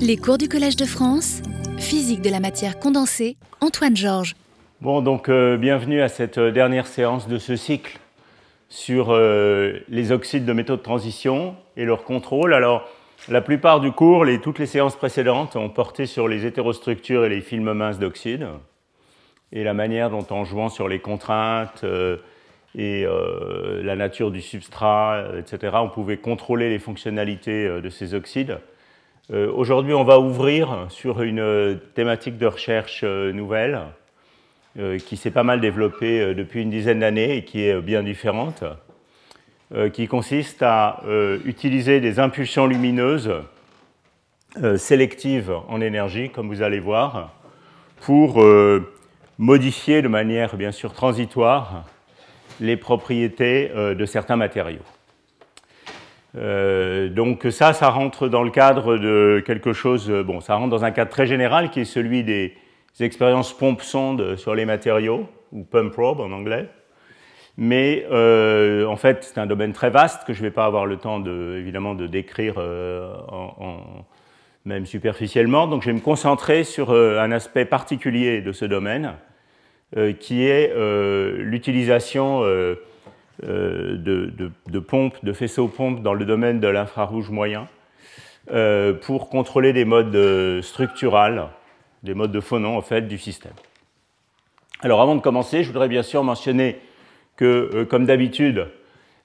Les cours du Collège de France, physique de la matière condensée, Antoine Georges. Bon, donc euh, bienvenue à cette euh, dernière séance de ce cycle sur euh, les oxydes de métaux de transition et leur contrôle. Alors, la plupart du cours, les, toutes les séances précédentes ont porté sur les hétérostructures et les films minces d'oxyde et la manière dont, en jouant sur les contraintes et la nature du substrat, etc., on pouvait contrôler les fonctionnalités de ces oxydes. Euh, aujourd'hui, on va ouvrir sur une euh, thématique de recherche euh, nouvelle qui s'est pas mal développée depuis une dizaine d'années et qui est bien différente, qui consiste à utiliser des impulsions lumineuses sélectives en énergie, comme vous allez voir, pour modifier de manière bien sûr transitoire les propriétés de certains matériaux. Euh, donc ça, ça rentre dans le cadre de quelque chose, euh, bon, ça rentre dans un cadre très général qui est celui des, expériences pompe-sonde sur les matériaux, ou pump probe en anglais. Mais euh, en fait, c'est un domaine très vaste que je ne vais pas avoir le temps de, évidemment de décrire même superficiellement. Donc je vais me concentrer sur un aspect particulier de ce domaine, qui est l'utilisation euh, de, pompes, de faisceaux-pompes dans le domaine de l'infrarouge moyen euh, pour contrôler des modes euh, structurels, des modes de phonon en fait du système. Alors avant de commencer, je voudrais bien sûr mentionner que, comme d'habitude,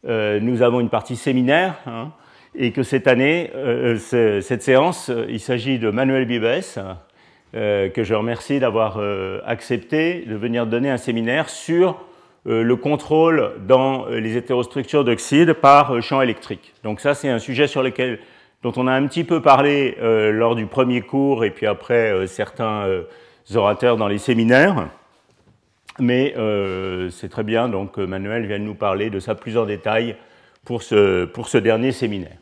nous avons une partie séminaire hein, et que cette année, cette séance, il s'agit de Manuel Bibes, que je remercie d'avoir accepté de venir donner un séminaire sur le contrôle dans euh, les hétérostructures d'oxyde par euh, champ électrique. Donc ça, c'est un sujet sur lequel, dont on a un petit peu parlé lors du premier cours et puis après certains orateurs dans les séminaires. Mais c'est très bien, donc Manuel vient nous parler de ça plus en détail pour ce, dernier séminaire.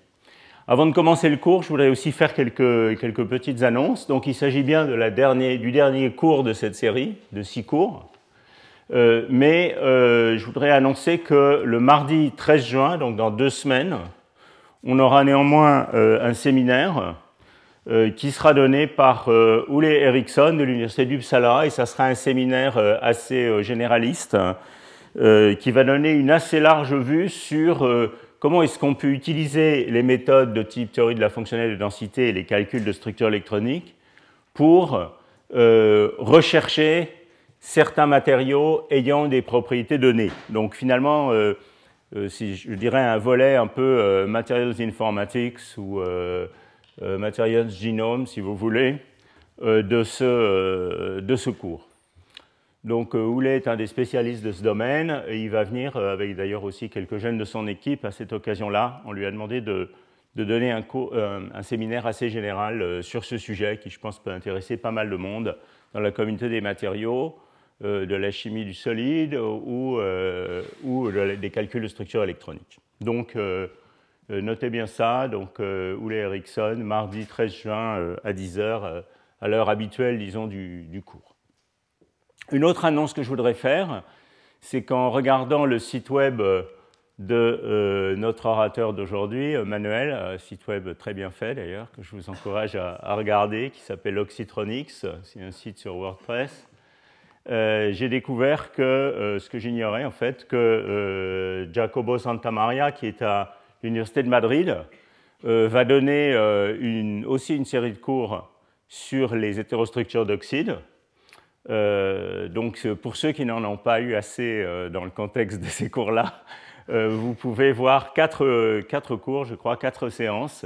Avant de commencer le cours, je voudrais aussi faire quelques, petites annonces. Donc il s'agit bien du dernier cours de cette série, de six cours. Euh, mais euh, je voudrais annoncer que le mardi 13 juin, donc dans deux semaines, on aura néanmoins euh, un séminaire qui sera donné par Ole Eriksson de l'Université d'Uppsala, et ça sera un séminaire assez généraliste qui va donner une assez large vue sur comment est-ce qu'on peut utiliser les méthodes de type théorie de la fonctionnelle de densité et les calculs de structure électronique pour rechercher certains matériaux ayant des propriétés données. Donc finalement, euh, euh, je dirais un volet un peu euh, Materials Informatics ou Materials Genome, si vous voulez, de, ce, de ce cours. Donc Houlet est un des spécialistes de ce domaine et il va venir avec d'ailleurs aussi quelques jeunes de son équipe à cette occasion-là. On lui a demandé de, de donner un, séminaire assez général sur ce sujet qui, je pense, peut intéresser pas mal de monde dans la communauté des matériaux, de la chimie du solide ou, euh, ou des calculs de structure électronique. Donc, euh, notez bien ça. Donc, Oule Erickson, mardi 13 juin à 10h, à l'heure habituelle, disons, du, cours. Une autre annonce que je voudrais faire, c'est qu'en regardant le site web de notre orateur d'aujourd'hui, Manuel, un site web très bien fait d'ailleurs, que je vous encourage à, à regarder, qui s'appelle Oxytronics, c'est un site sur WordPress. Euh, j'ai découvert que, euh, ce que j'ignorais en fait, que euh, Jacobo Santamaria, qui est à l'Université de Madrid, va donner aussi une série de cours sur les hétérostructures d'oxyde. donc pour ceux qui n'en ont pas eu assez dans le contexte de ces cours-là, vous pouvez voir quatre, quatre, cours, je crois, quatre séances.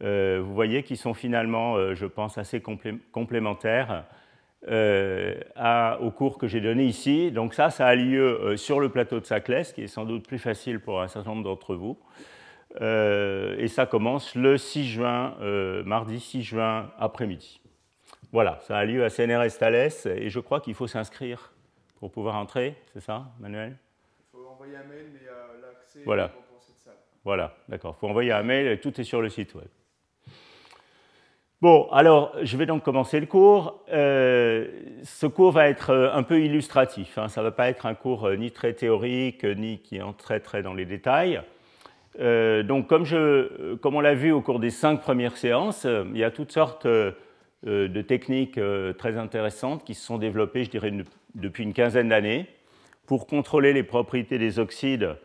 vous voyez qui sont finalement, je pense, assez complémentaires euh, au cours que j'ai donné ici. Donc ça, ça a lieu euh, sur le plateau de Saclès, qui est sans doute plus facile pour un certain nombre d'entre vous. Euh, et ça commence le 6 juin, mardi 6 juin après-midi. Voilà, ça a lieu à CNRS Thalès, et je crois qu'il faut s'inscrire pour pouvoir entrer, c'est ça, Manuel? Il faut envoyer un mail, mais l'accès voilà. pour cette salle. Voilà, d'accord. Il faut envoyer un mail, et tout est sur le site web. Bon, alors je vais donc commencer le cours. Euh, ce cours va être euh, un peu illustratif. Hein. Ça ne va pas être un cours euh, ni très théorique, ni qui très très dans les détails. donc, comme on l'a vu au cours des cinq premières séances, il y a toutes sortes de techniques très intéressantes qui se sont développées, je dirais, depuis une quinzaine d'années pour contrôler les propriétés des oxydes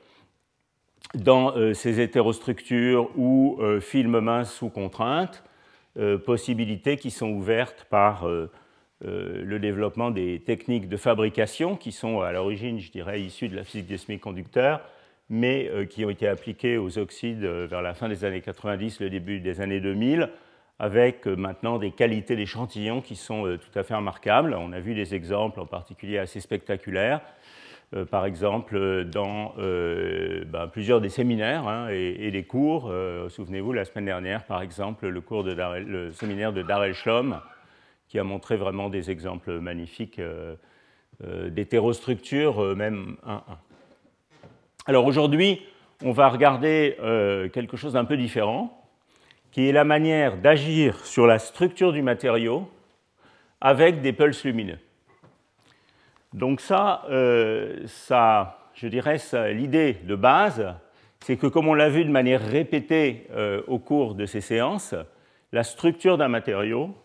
dans ces hétérostructures ou films minces sous contrainte, possibilités qui sont ouvertes par euh, le développement des techniques de fabrication qui sont à l'origine, je dirais, issues de la physique des semi-conducteurs, mais euh, qui ont été appliquées aux oxydes euh, vers la fin des années 90, le début des années 2000, avec maintenant des qualités d'échantillons qui sont tout à fait remarquables. On a vu des exemples en particulier assez spectaculaires. Par exemple, dans ben, plusieurs des séminaires hein, et, des cours. Souvenez-vous, la semaine dernière, par exemple, le, cours de séminaire de Darrell Schlom, qui a montré vraiment des exemples magnifiques euh, euh, d'hétérostructures, euh, même 1-1. Alors aujourd'hui, on va regarder quelque chose d'un peu différent, qui est la manière d'agir sur la structure du matériau avec des pulses lumineux. Donc ça, ça je dirais, l'idée de base, c'est que comme on l'a vu de manière répétée au cours de ces séances, la structure d'un matériau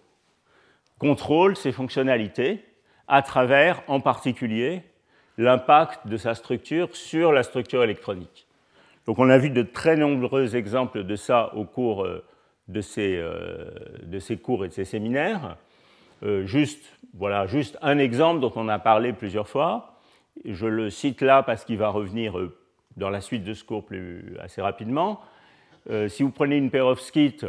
contrôle ses fonctionnalités à travers, en particulier, l'impact de sa structure sur la structure électronique. Donc on a vu de très nombreux exemples de ça au cours euh, de ces, euh, de ces cours et de ces séminaires. Euh, juste, voilà, juste un exemple dont on a parlé plusieurs fois. Je le cite là parce qu'il va revenir dans la suite de ce cours assez rapidement. si vous prenez une perovskite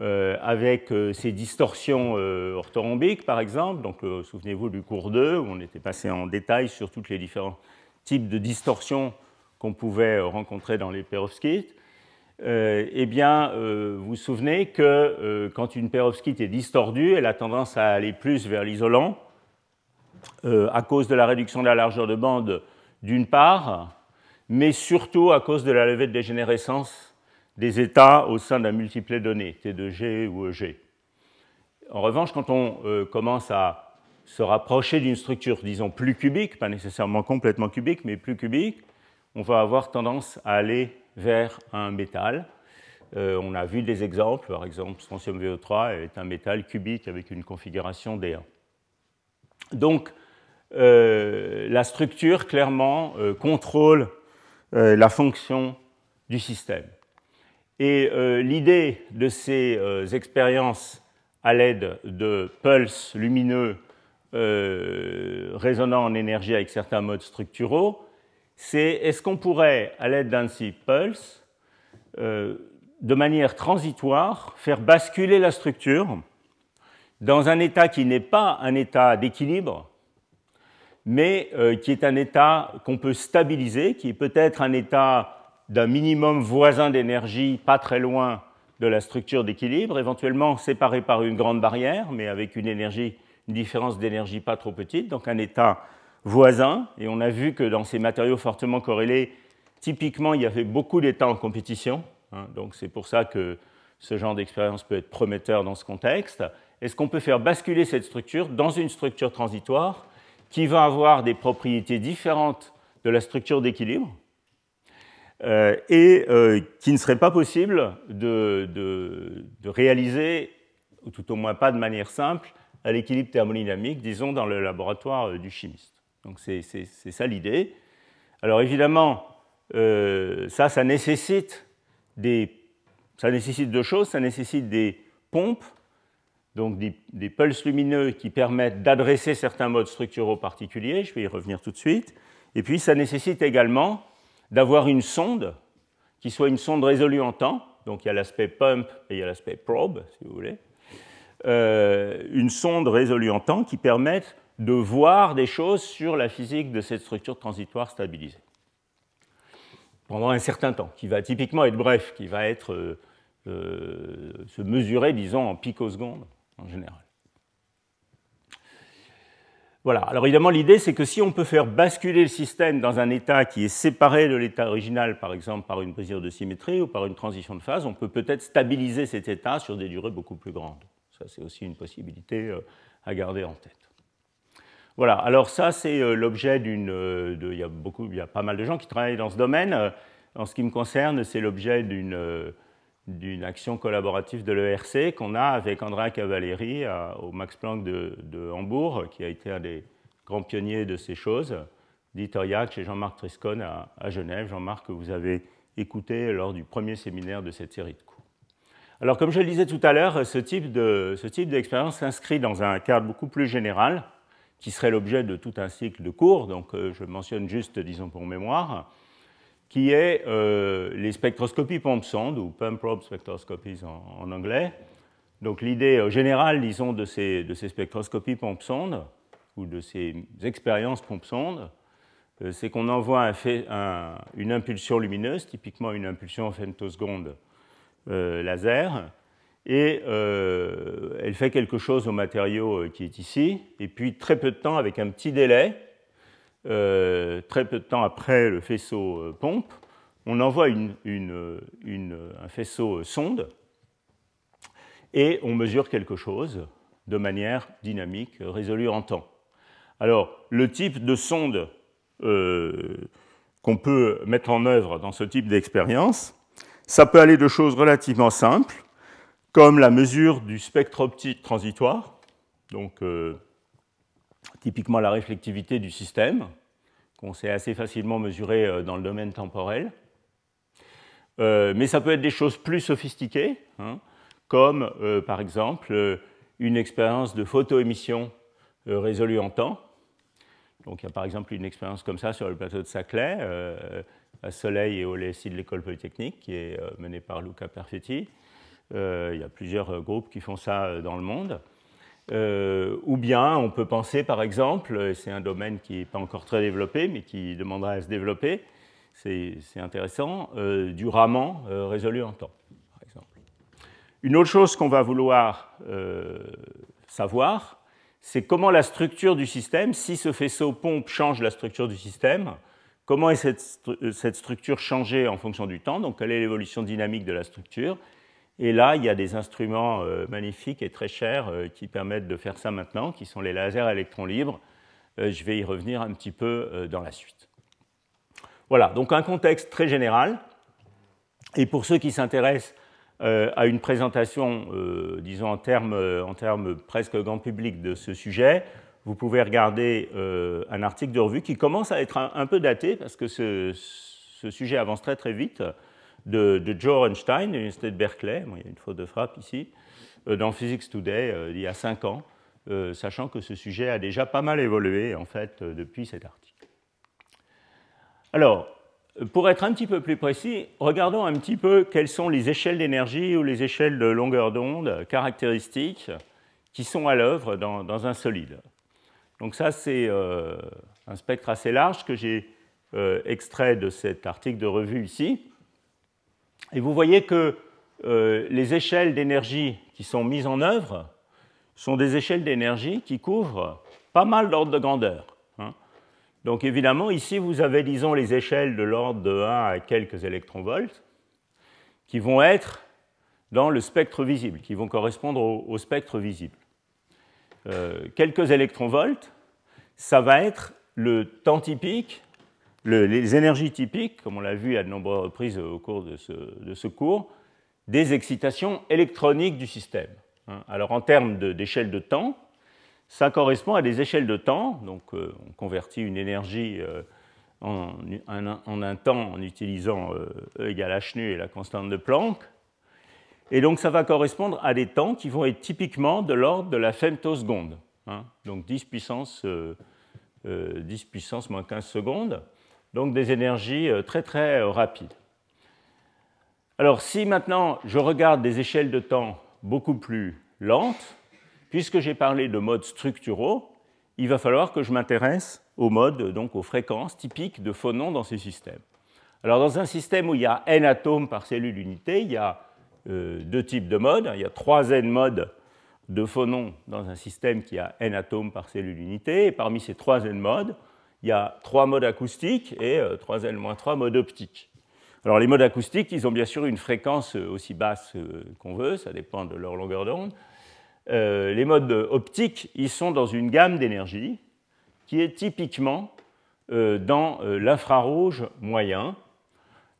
euh, avec euh, ces distorsions euh, orthorhombiques, par exemple. Donc, souvenez-vous du cours 2, où on était passé en détail sur tous les différents types de distorsions qu'on pouvait rencontrer dans les perovskites. Eh bien, vous vous souvenez que quand une perovskite est distordue, elle a tendance à aller plus vers l'isolant, à cause de la réduction de la largeur de bande d'une part, mais surtout à cause de la levée de dégénérescence des états au sein d'un multiplet donné, T de G ou EG. En revanche, quand on euh, commence à se rapprocher d'une structure, disons, plus cubique, pas nécessairement complètement cubique, mais plus cubique, on va avoir tendance à aller vers un métal. Euh, on a vu des exemples, par exemple, strontium VO3 est un métal cubique avec une configuration D1. Donc, euh, la structure, clairement, contrôle la fonction du système. Et euh, l'idée de ces euh, expériences à l'aide de pulses lumineux euh, résonnant en énergie avec certains modes structuraux, c'est est-ce qu'on pourrait, à l'aide d'un de ces pulses, de manière transitoire, faire basculer la structure dans un état qui n'est pas un état d'équilibre, mais qui est un état qu'on peut stabiliser, qui est peut-être un état d'un minimum voisin d'énergie pas très loin de la structure d'équilibre, éventuellement séparé par une grande barrière, mais avec une énergie, une différence d'énergie pas trop petite, donc un état voisin. Et on a vu que dans ces matériaux fortement corrélés, typiquement, il y avait beaucoup d'états en compétition. Hein. donc c'est pour ça que ce genre d'expérience peut être prometteur dans ce contexte. Est-ce qu'on peut faire basculer cette structure dans une structure transitoire qui va avoir des propriétés différentes de la structure d'équilibre euh, et euh, qui ne serait pas possible de, réaliser, ou tout au moins pas de manière simple, à l'équilibre thermodynamique, disons, dans le laboratoire euh, du chimiste? Donc c'est ça l'idée. Alors évidemment, ça, ça nécessite, des, ça nécessite deux choses. Ça nécessite des pompes, donc des, des pulses lumineux qui permettent d'adresser certains modes structuraux particuliers. Je vais y revenir tout de suite. Et puis ça nécessite également d'avoir une sonde qui soit une sonde résolue en temps, donc il y a l'aspect pump et il y a l'aspect probe, si vous voulez, euh, une sonde résolue en temps qui permette de voir des choses sur la physique de cette structure transitoire stabilisée pendant un certain temps, qui va typiquement être bref, qui va être euh, euh, se mesurer, disons, en picosecondes en général. Voilà. Alors évidemment, l'idée, c'est que si on peut faire basculer le système dans un état qui est séparé de l'état original, par exemple par une mesure de symétrie ou par une transition de phase, on peut peut-être stabiliser cet état sur des durées beaucoup plus grandes. Ça, c'est aussi une possibilité euh, à garder en tête. Voilà. Alors ça, c'est euh, l'objet d'une. Euh, il y a beaucoup, il y a pas mal de gens qui travaillent dans ce domaine. En ce qui me concerne, c'est l'objet d'une action collaborative de l'ERC qu'on a avec Andrea Cavalleri au Max Planck de, Hambourg, qui a été un des grands pionniers de ces choses, Dieter Jagd et Jean-Marc Triscon à, à Genève. Jean-Marc, que vous avez écouté lors du premier séminaire de cette série de cours. Alors, comme je le disais tout à l'heure, ce type d'expérience s'inscrit dans un cadre beaucoup plus général, qui serait l'objet de tout un cycle de cours, donc euh, je mentionne juste, disons pour mémoire, qui est euh, les spectroscopies pompe-sonde, ou pump probe spectroscopies en, anglais. Donc l'idée euh, générale, disons, de ces, de ces spectroscopies pompe-sonde, ou de ces expériences pompe-sonde, c'est qu'on envoie un, une impulsion lumineuse, typiquement une impulsion femtoseconde euh, laser, et euh, elle fait quelque chose au matériau euh, qui est ici, et puis très peu de temps, avec un petit délai, très peu de temps après le faisceau pompe, on envoie un faisceau sonde et on mesure quelque chose de manière dynamique, résolue en temps. Alors, le type de sonde qu'on peut mettre en œuvre dans ce type d'expérience, ça peut aller de choses relativement simples, comme la mesure du spectre optique transitoire, donc euh, typiquement la réflectivité du système, qu'on sait assez facilement mesurer euh, dans le domaine temporel. Euh, mais ça peut être des choses plus sophistiquées, hein, comme par exemple une expérience de photoémission résolue en temps. Donc il y a par exemple une expérience comme ça sur le plateau de Saclay à Soleil et au LSI de l'école polytechnique, qui est menée par Luca Perfetti. Euh, il y a plusieurs euh, groupes qui font ça dans le monde. ou bien on peut penser par exemple, c'est un domaine qui n'est pas encore très développé, mais qui demandera à se développer, c'est intéressant, du Raman résolu en temps, par exemple. Une autre chose qu'on va vouloir savoir, c'est comment la structure du système, si ce faisceau pompe change la structure du système, Comment est euh, cette, structure changée en fonction du temps Donc, quelle est l'évolution dynamique de la structure Et là, il y a des instruments euh, magnifiques et très chers euh, qui permettent de faire ça maintenant, qui sont les lasers à électrons libres. je vais y revenir un petit peu dans la suite. Voilà, donc un contexte très général. Et pour ceux qui s'intéressent à une présentation, disons en termes, presque grand public de ce sujet, vous pouvez regarder euh, un article de revue qui commence à être un, peu daté parce que ce, sujet avance très très vite de, Joe Einstein de l'Université de Berkeley. il y a une faute de frappe ici, euh, dans Physics Today euh, il y a cinq ans, sachant que ce sujet a déjà pas mal évolué en fait depuis cet article. Alors, pour être un petit peu plus précis, regardons un petit peu quelles sont les échelles d'énergie ou les échelles de longueur d'onde caractéristiques qui sont à l'œuvre dans un solide. Donc ça, c'est euh, un spectre assez large que j'ai euh, extrait de cet article de revue ici. Et vous voyez que euh, les échelles d'énergie qui sont mises en œuvre sont des échelles d'énergie qui couvrent pas mal d'ordre de grandeur. Hein. Donc évidemment, ici, vous avez, disons, les échelles de l'ordre de 1 à quelques électronvolts qui vont être dans le spectre visible, qui vont correspondre au spectre visible. Euh, quelques électronvolts, ça va être le temps typique, les énergies typiques, comme on l'a vu à de nombreuses reprises au cours de ce, cours, des excitations électroniques du système. Hein. Alors en termes d'échelle de, temps, ça correspond à des échelles de temps, donc euh, on convertit une énergie euh, en, un temps en utilisant E égale h nu et la constante de Planck, et donc ça va correspondre à des temps qui vont être typiquement de l'ordre de la femtoseconde, hein, donc 10 puissance, 10 euh, euh, puissance moins 15 secondes, donc des énergies euh, très très rapides. Alors si maintenant je regarde des échelles de temps beaucoup plus lentes, puisque j'ai parlé de modes structuraux, il va falloir que je m'intéresse aux modes, donc aux fréquences typiques de phonons dans ces systèmes. Alors dans un système où il y a n atomes par cellule unité, il y a euh, deux types de modes. Il y a trois n modes de phonons dans un système qui a n atomes par cellule unité. Et parmi ces trois n modes, il y a trois modes acoustiques et 3n-3 euh, modes optiques. Alors les modes acoustiques, ils ont bien sûr une fréquence euh, aussi basse qu'on veut, ça dépend de leur longueur d'onde. les modes optiques, ils sont dans une gamme d'énergie qui est typiquement dans l'infrarouge moyen,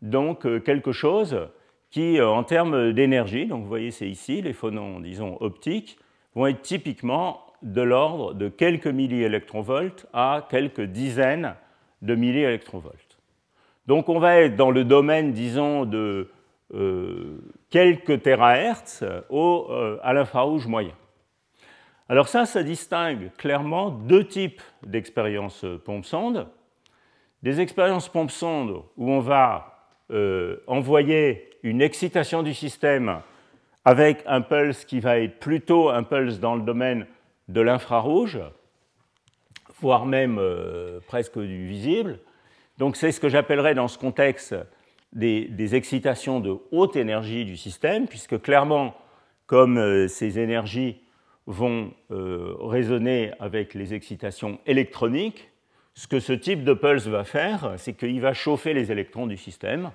donc quelque chose qui, en termes d'énergie, donc vous voyez c'est ici, les phonons, disons, optiques, vont être typiquement de l'ordre de quelques milliélectronvolts à quelques dizaines de milliélectronvolts. Donc on va être dans le domaine, disons, de euh, quelques terahertz au, euh, à l'infrarouge moyen. Alors ça, ça distingue clairement deux types d'expériences pompe-sonde. Des expériences pompe-sonde où on va euh, envoyer une excitation du système avec un pulse qui va être plutôt un pulse dans le domaine de l'infrarouge, voire même euh, presque du visible. Donc c'est ce que j'appellerais dans ce contexte des, excitations de haute énergie du système, puisque clairement, comme euh, ces énergies vont euh, résonner avec les excitations électroniques, ce que ce type de pulse va faire, c'est qu'il va chauffer les électrons du système,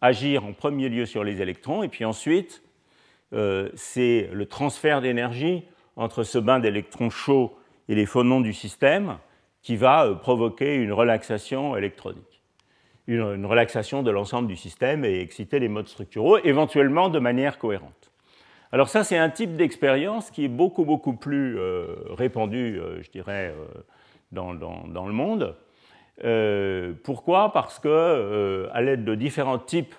agir en premier lieu sur les électrons, et puis ensuite, c'est le transfert d'énergie entre ce bain d'électrons chauds et les phonons du système qui va euh, provoquer une relaxation électronique, une, relaxation de l'ensemble du système et exciter les modes structuraux, éventuellement de manière cohérente. Alors ça, c'est un type d'expérience qui est beaucoup, beaucoup plus euh, répandu, euh, je dirais, dans, dans, le monde. pourquoi? Parce que, à l'aide de différents types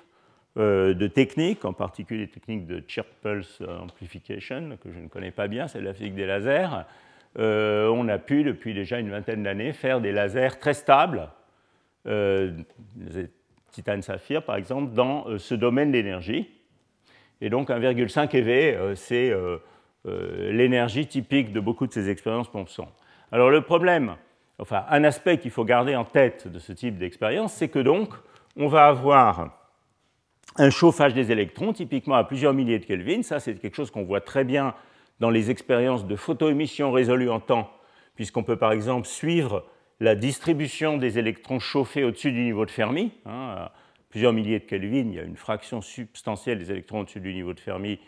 euh, de techniques, en particulier des techniques de chirp pulse amplification, que je ne connais pas bien, c'est la physique des lasers. Euh, on a pu, depuis déjà une vingtaine d'années, faire des lasers très stables, euh, titane saphir par exemple, dans ce domaine d'énergie. Et donc 1,5 eV, c'est l'énergie typique de beaucoup de ces expériences Pompson. Alors le problème, enfin un aspect qu'il faut garder en tête de ce type d'expérience, c'est que donc on va avoir un chauffage des électrons, typiquement à plusieurs milliers de Kelvin. Ça, c'est quelque chose qu'on voit très bien dans les expériences de photoémission résolues en temps, puisqu'on peut par exemple suivre la distribution des électrons chauffés au-dessus du niveau de Fermi. Hein, à plusieurs milliers de Kelvin, il y a une fraction substantielle des électrons au-dessus du niveau de Fermi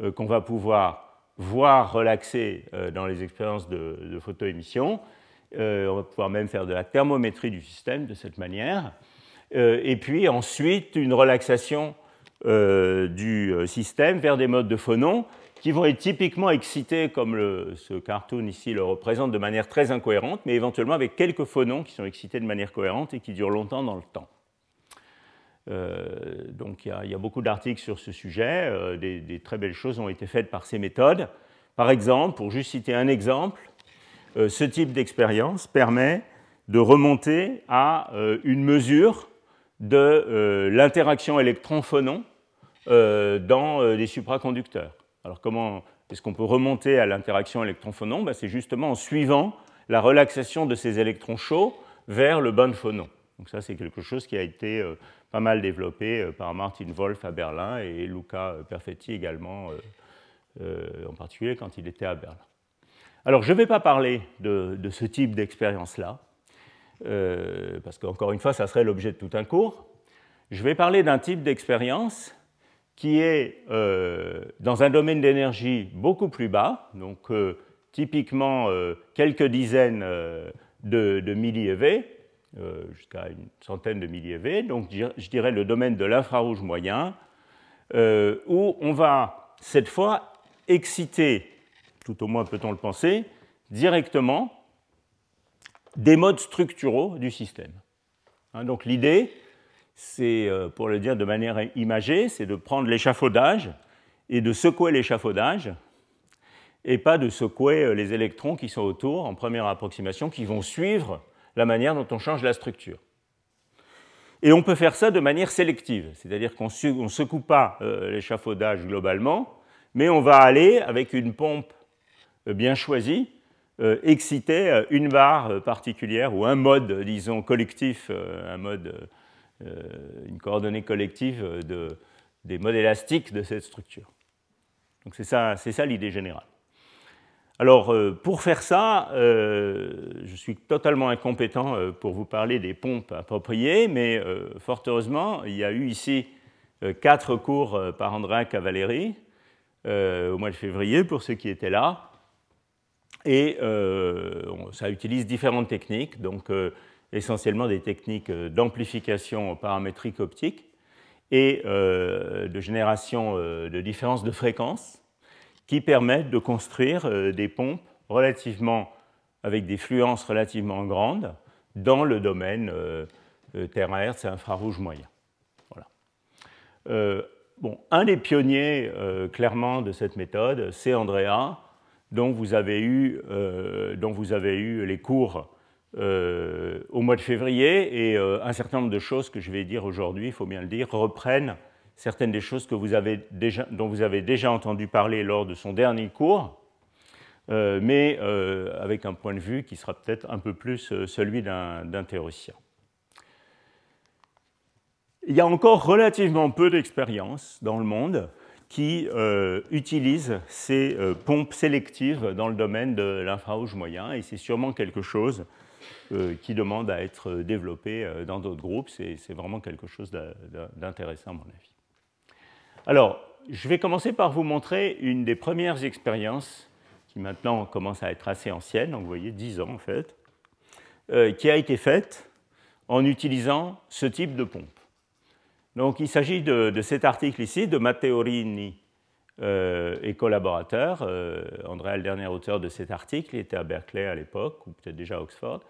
euh, qu'on va pouvoir voir relaxer euh, dans les expériences de, photoémission. Euh, on va pouvoir même faire de la thermométrie du système de cette manière. Euh, et puis ensuite une relaxation euh, du euh, système vers des modes de phonons qui vont être typiquement excités, comme ce cartoon ici le représente, de manière très incohérente, mais éventuellement avec quelques phonons qui sont excités de manière cohérente et qui durent longtemps dans le temps. donc il y, a beaucoup d'articles sur ce sujet, des, des, très belles choses ont été faites par ces méthodes. Par exemple, pour juste citer un exemple, ce type d'expérience permet de remonter à une mesure de euh, l'interaction électron-phonon euh, dans euh, des supraconducteurs. Alors comment est-ce qu'on peut remonter à l'interaction électron-phonon? Ben, C'est justement en suivant la relaxation de ces électrons chauds vers le bain de phonon. Donc ça, c'est quelque chose qui a été pas mal développé par Martin Wolf à Berlin et Luca Perfetti également, en particulier quand il était à Berlin. Alors, je ne vais pas parler de ce type d'expérience-là. Euh, parce qu'encore une fois, ça serait l'objet de tout un cours. Je vais parler d'un type d'expérience qui est euh, dans un domaine d'énergie beaucoup plus bas, donc euh, typiquement quelques dizaines de, de milli-EV, jusqu'à une centaine de milli-EV, donc je dirais le domaine de l'infrarouge moyen, où on va cette fois exciter, tout au moins peut-on le penser, directement des modes structuraux du système. Hein, donc l'idée, c'est, euh, pour le dire de manière imagée, c'est de prendre l'échafaudage et de secouer l'échafaudage, et pas de secouer euh, les électrons qui sont autour en première approximation, qui vont suivre la manière dont on change la structure. Et on peut faire ça de manière sélective, c'est-à-dire qu'on ne secoue pas euh, l'échafaudage globalement, mais on va aller avec une pompe bien choisie euh, exciter euh, une barre euh, particulière ou un mode, disons, collectif, un mode, une coordonnée collective de, des modes élastiques de cette structure. Donc c'est ça, c'est ça l'idée générale. Alors pour faire ça, je suis totalement incompétent pour vous parler des pompes appropriées, mais fort heureusement, il y a eu ici quatre cours par André Cavalieri au mois de février pour ceux qui étaient là. Et euh, ça utilise différentes techniques, donc euh, essentiellement des techniques euh, d'amplification paramétrique optique. et de génération de différences de fréquence qui permettent de construire des pompes relativement, avec des fluences relativement grandes dans le domaine terahertz et infrarouge moyen. Voilà. bon, un des pionniers clairement de cette méthode, c'est Andrea, dont vous avez eu, dont vous avez eu les cours euh, au mois de février. Et euh, un certain nombre de choses que je vais dire aujourd'hui, il faut bien le dire, reprennent certaines des choses que vous avez déjà, dont vous avez déjà entendu parler lors de son dernier cours, euh, mais avec un point de vue qui sera peut-être un peu plus celui d'un théoricien. Il y a encore relativement peu d'expériences dans le monde qui utilisent ces pompes sélectives dans le domaine de l'infrarouge moyen, et c'est sûrement quelque chose euh, qui demande à être développé euh, dans d'autres groupes. C'est vraiment quelque chose d'intéressant, à mon avis. Alors, je vais commencer par vous montrer une des premières expériences qui maintenant commence à être assez ancienne, donc vous voyez 10 ans en fait, euh, qui a été faite en utilisant ce type de pompe. Donc il s'agit de, cet article ici de Matteorini et collaborateurs. André, le dernier auteur de cet article, il était à Berkeley à l'époque, ou peut-être déjà à Oxford.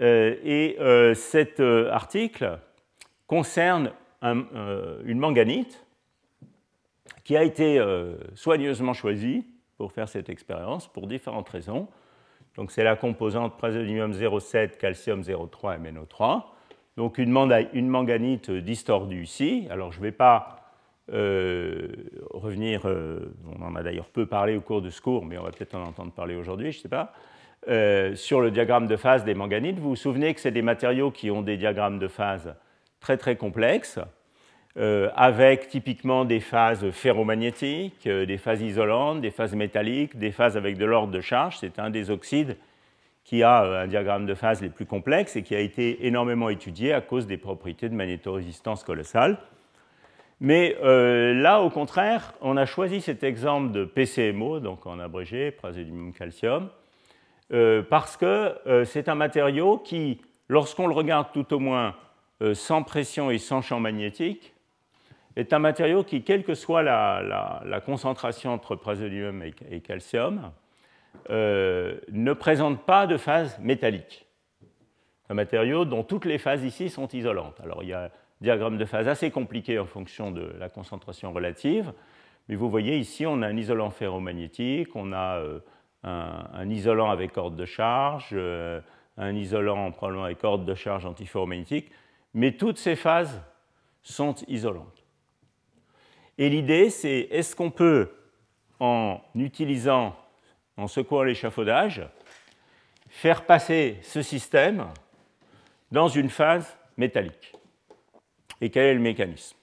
Euh, et euh, cet euh, article concerne une manganite qui a été soigneusement choisie pour faire cette expérience pour différentes raisons. Donc c'est la composante praseodymium 0,7, calcium 0,3 MnO3. Donc une, manganite distordue ici. Alors je ne vais pas revenir, on en a d'ailleurs peu parlé au cours de ce cours, mais on va peut-être en entendre parler aujourd'hui, je ne sais pas. Euh, sur le diagramme de phase des manganites. Vous vous souvenez que c'est des matériaux qui ont des diagrammes de phase très très complexes, euh, avec typiquement des phases ferromagnétiques, euh, des phases isolantes, des phases métalliques, des phases avec de l'ordre de charge. C'est un des oxydes qui a un diagramme de phase les plus complexes et qui a été énormément étudié à cause des propriétés de magnétorésistance colossale. Mais là, au contraire, on a choisi cet exemple de PCMO, donc en abrégé, praseodymium calcium, euh, parce que euh, c'est un matériau qui, lorsqu'on le regarde tout au moins euh, sans pression et sans champ magnétique, est un matériau qui, quelle que soit la, concentration entre praseodymium et, calcium, ne présente pas de phase métallique. Un matériau dont toutes les phases ici sont isolantes. Alors il y a un diagramme de phase assez compliqué en fonction de la concentration relative, mais vous voyez ici on a un isolant ferromagnétique, on a un, isolant avec corde de charge, euh, un isolant probablement avec corde de charge antiferromagnétique, mais toutes ces phases sont isolantes. Et l'idée, c'est est-ce qu'on peut, en utilisant, en secouant l'échafaudage, faire passer ce système dans une phase métallique Et quel est le mécanisme?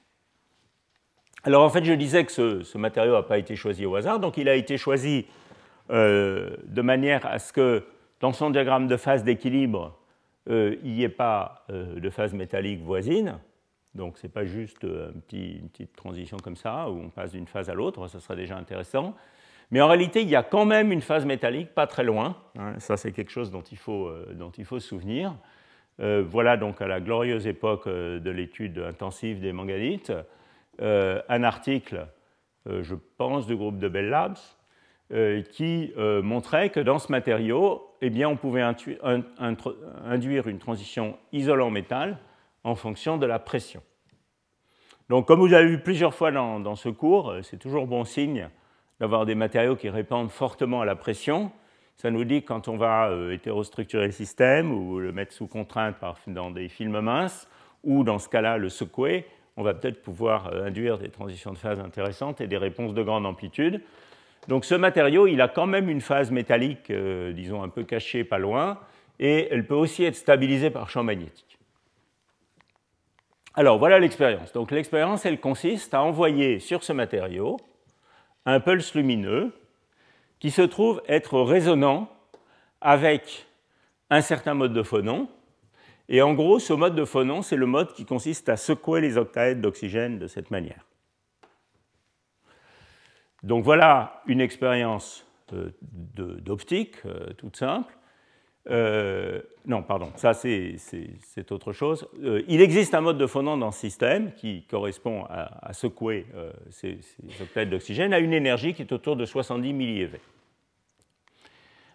Alors en fait, je disais que ce, matériau n'a pas été choisi au hasard, donc il a été choisi euh, de manière à ce que dans son diagramme de phase d'équilibre, euh, il n'y ait pas euh, de phase métallique voisine. Donc ce n'est pas juste une petite transition comme ça, où on passe d'une phase à l'autre, ça serait déjà intéressant. Mais en réalité, il y a quand même une phase métallique pas très loin. Hein. ça, c'est quelque chose dont il faut, dont il faut se souvenir. voilà donc à la glorieuse époque de l'étude intensive des manganites, un article, je pense, du groupe de Bell Labs, euh, qui euh, montrait que dans ce matériau, eh bien, on pouvait induire une transition isolant-métal en fonction de la pression. Donc, comme vous avez vu plusieurs fois dans, ce cours, euh, c'est toujours bon signe d'avoir des matériaux qui répondent fortement à la pression. Ça nous dit que quand on va hétérostructurer le système ou le mettre sous contrainte dans des films minces, ou dans ce cas-là le secouer, on va peut-être pouvoir induire des transitions de phase intéressantes et des réponses de grande amplitude. Donc ce matériau, il a quand même une phase métallique, euh, disons un peu cachée, pas loin, et elle peut aussi être stabilisée par champ magnétique. Alors voilà l'expérience. Donc l'expérience, elle consiste à envoyer sur ce matériau un pulse lumineux qui se trouve être résonnant avec un certain mode de phonon. Et en gros, ce mode de phonon, c'est le mode qui consiste à secouer les octaèdres d'oxygène de cette manière. Donc voilà une expérience euh, d'optique euh, toute simple. Euh, non, pardon, ça c'est autre chose. Euh, il existe un mode de phonant dans ce système qui correspond à, secouer euh, ces, ces, d'oxygène à une énergie qui est autour de 70 millieV.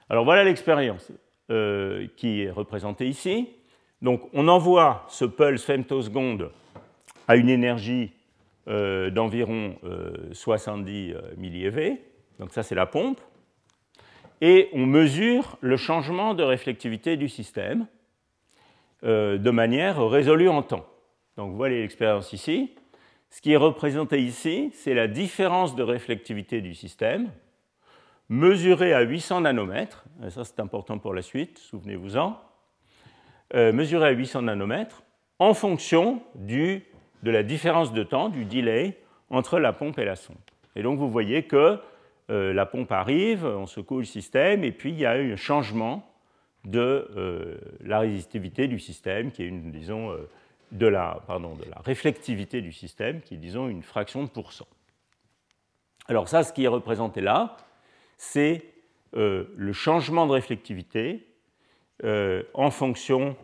Alors voilà l'expérience qui est représentée ici. Donc on envoie ce pulse femtoseconde à une énergie d'environ 70 millieV. Donc ça c'est la pompe et on mesure le changement de réflectivité du système euh, de manière résolue en temps. Donc vous voyez l'expérience ici. Ce qui est représenté ici, c'est la différence de réflectivité du système mesurée à 800 nanomètres, et ça c'est important pour la suite, souvenez-vous-en, euh, mesurée à 800 nanomètres en fonction de la différence de temps, du delay, entre la pompe et la sonde. Et donc vous voyez que la pompe arrive, on secoue le système, et puis il y a un changement de euh, la résistivité du système, qui est une, disons, euh, de, la, pardon, réflectivité du système, qui est, une fraction de pourcent. Alors ça, ce qui est représenté là, c'est le changement de réflectivité en fonction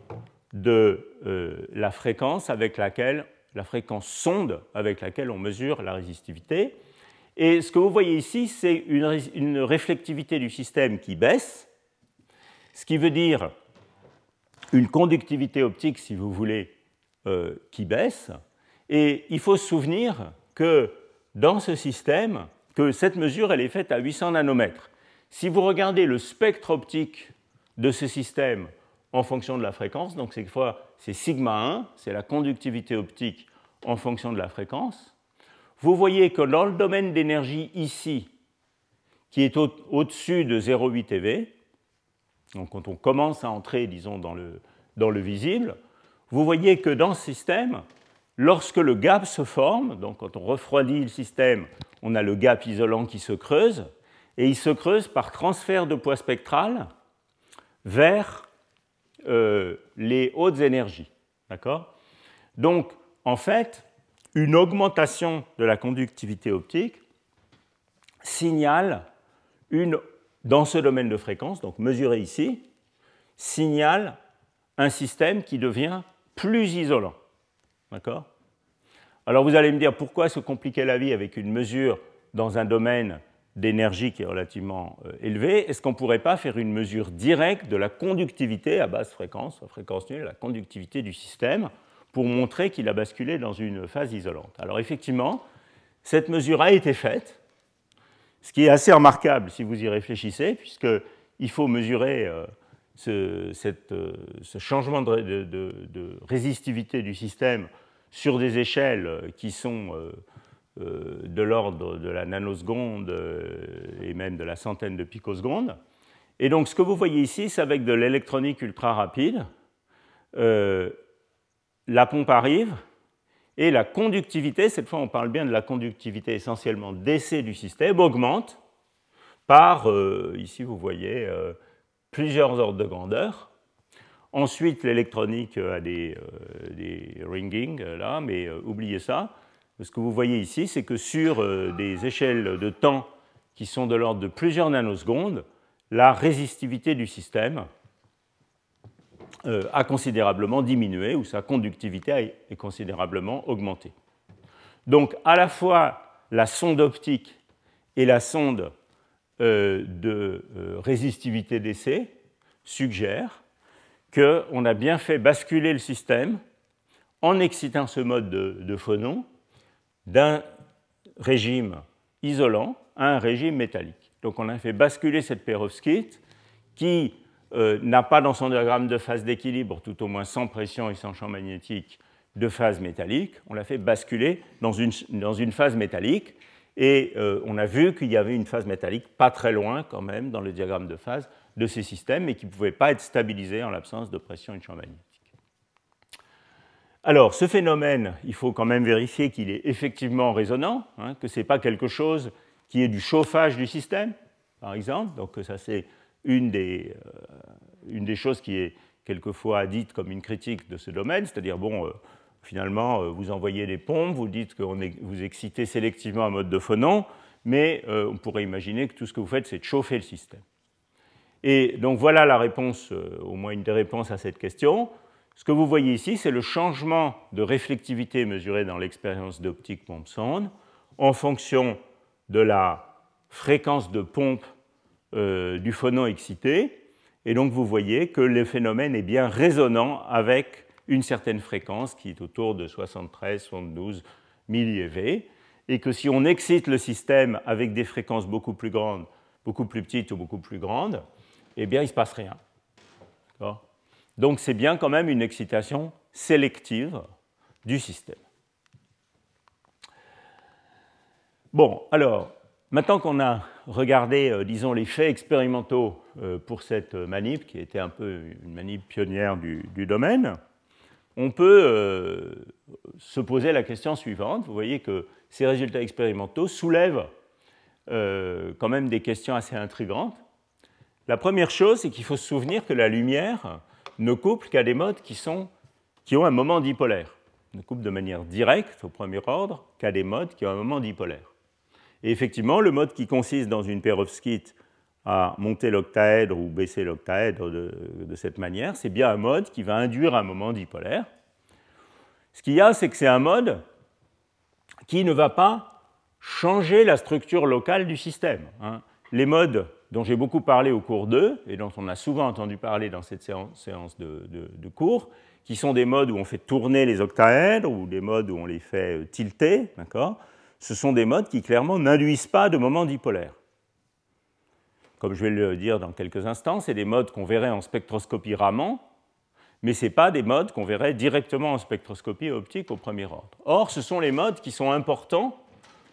de la fréquence la fréquence sonde avec laquelle on mesure la résistivité. Et ce que vous voyez ici, c'est une, réflectivité du système qui baisse, ce qui veut dire une conductivité optique, si vous voulez, euh, qui baisse. Et il faut se souvenir que dans ce système, que cette mesure, elle est faite à 800 nanomètres. Si vous regardez le spectre optique de ce système en fonction de la fréquence, donc cette fois c'est sigma 1, c'est la conductivité optique en fonction de la fréquence, vous voyez que dans le domaine d'énergie ici, qui est au-dessus de 0,8 eV, donc quand on commence à entrer, disons, dans le, dans le visible, vous voyez que dans ce système, lorsque le gap se forme, donc quand on refroidit le système, on a le gap isolant qui se creuse, et il se creuse par transfert de poids spectral vers euh, les hautes énergies. D'accord? Donc, en fait, une augmentation de la conductivité optique signale une, dans ce domaine de fréquence, donc mesuré ici, signale un système qui devient plus isolant. D'accord? Alors vous allez me dire pourquoi se compliquer la vie avec une mesure dans un domaine d'énergie qui est relativement euh, élevé? Est-ce qu'on ne pourrait pas faire une mesure directe de la conductivité à basse fréquence, à fréquence nulle, la conductivité du système pour montrer qu'il a basculé dans une phase isolante. Alors effectivement, cette mesure a été faite, ce qui est assez remarquable si vous y réfléchissez, puisqu'il faut mesurer euh, ce, euh, ce, changement de, résistivité du système sur des échelles qui sont euh, de l'ordre de la nanoseconde et même de la centaine de picosecondes. Et donc ce que vous voyez ici, c'est avec de l'électronique ultra rapide la pompe arrive et la conductivité, cette fois on parle bien de la conductivité essentiellement d'essai du système, augmente par, euh, ici vous voyez, euh, plusieurs ordres de grandeur. Ensuite, l'électronique a des, euh, des ringing là, mais oubliez ça. Ce que vous voyez ici, c'est que sur des échelles de temps qui sont de l'ordre de plusieurs nanosecondes, la résistivité du système a considérablement diminué ou sa conductivité est considérablement augmentée. Donc à la fois la sonde optique et la sonde euh, de euh, résistivité d'essai suggèrent qu'on a bien fait basculer le système en excitant ce mode de, de phonon d'un régime isolant à un régime métallique. Donc on a fait basculer cette perovskite qui euh, n'a pas dans son diagramme de phase d'équilibre, tout au moins sans pression et sans champ magnétique, de phase métallique. On l'a fait basculer dans une, phase métallique et euh, on a vu qu'il y avait une phase métallique pas très loin quand même dans le diagramme de phase de ces systèmes et qui ne pouvait pas être stabilisé en l'absence de pression et de champ magnétique. Alors, ce phénomène, il faut quand même vérifier qu'il est effectivement résonant, hein, que ce n'est pas quelque chose qui est du chauffage du système, par exemple. Donc, ça, c'est une des, euh, une des choses qui est quelquefois dite comme une critique de ce domaine, c'est-à-dire, bon, euh, finalement, euh, vous envoyez des pompes, vous dites que vous excitez sélectivement un mode de phonon, mais on pourrait imaginer que tout ce que vous faites, c'est de chauffer le système. Et donc voilà la réponse, au moins une des réponses à cette question. Ce que vous voyez ici, c'est le changement de réflectivité mesuré dans l'expérience d'optique pompe-sonde en fonction de la fréquence de pompe euh, du phonon excité. Et donc vous voyez que le phénomène est bien résonnant avec une certaine fréquence qui est autour de 73-72 milliev, et que si on excite le système avec des fréquences beaucoup plus grandes, beaucoup plus petites ou beaucoup plus grandes, eh bien il ne se passe rien. Donc c'est bien quand même une excitation sélective du système. Bon, alors, maintenant qu'on a regardé, euh, disons, les faits expérimentaux euh, pour cette manip, qui était un peu une manip pionnière du, domaine, on peut euh, se poser la question suivante. Vous voyez que ces résultats expérimentaux soulèvent quand même des questions assez intrigantes. La première chose, c'est qu'il faut se souvenir que la lumière ne couple qu'à des modes qui, qui ont un moment dipolaire. Ne couple de manière directe, au premier ordre, qu'à des modes qui ont un moment dipolaire. Et effectivement, le mode qui consiste dans une perovskite à monter l'octaèdre ou baisser l'octaèdre de, de, cette manière, c'est bien un mode qui va induire un moment dipolaire. Ce qu'il y a, c'est que c'est un mode qui ne va pas changer la structure locale du système. Hein. Les modes dont j'ai beaucoup parlé au cours 2 et dont on a souvent entendu parler dans cette séance, de, cours, qui sont des modes où on fait tourner les octaèdres ou des modes où on les fait tilter, d'accord? Ce sont des modes qui clairement n'induisent pas de moment dipolaire. Comme je vais le dire dans quelques instants, c'est des modes qu'on verrait en spectroscopie Raman, mais ce pas des modes qu'on verrait directement en spectroscopie optique au premier ordre. Or, ce sont les modes qui sont importants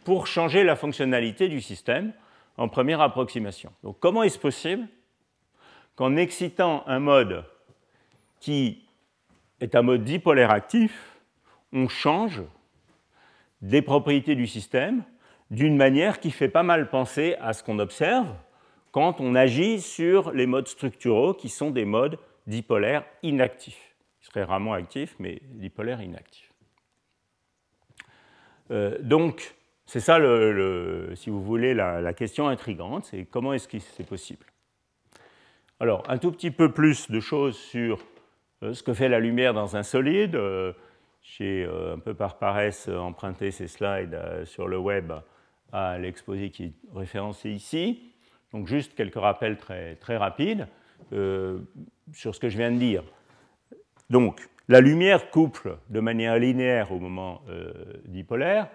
pour changer la fonctionnalité du système en première approximation. Donc comment est-ce possible qu'en excitant un mode qui est un mode dipolaire actif, on change des propriétés du système d'une manière qui fait pas mal penser à ce qu'on observe quand on agit sur les modes structuraux qui sont des modes dipolaires inactifs. Ils seraient rarement actifs, mais dipolaires inactifs. Euh, donc, c'est ça, si vous voulez, la, question intrigante, c'est comment est-ce que c'est possible? Alors, un tout petit peu plus de choses sur euh, ce que fait la lumière dans un solide. Euh, j'ai euh, un peu par paresse emprunté ces slides sur le web à l'exposé qui est référencé ici. Donc juste quelques rappels très, très rapides sur ce que je viens de dire. Donc, la lumière couple de manière linéaire au moment dipolaire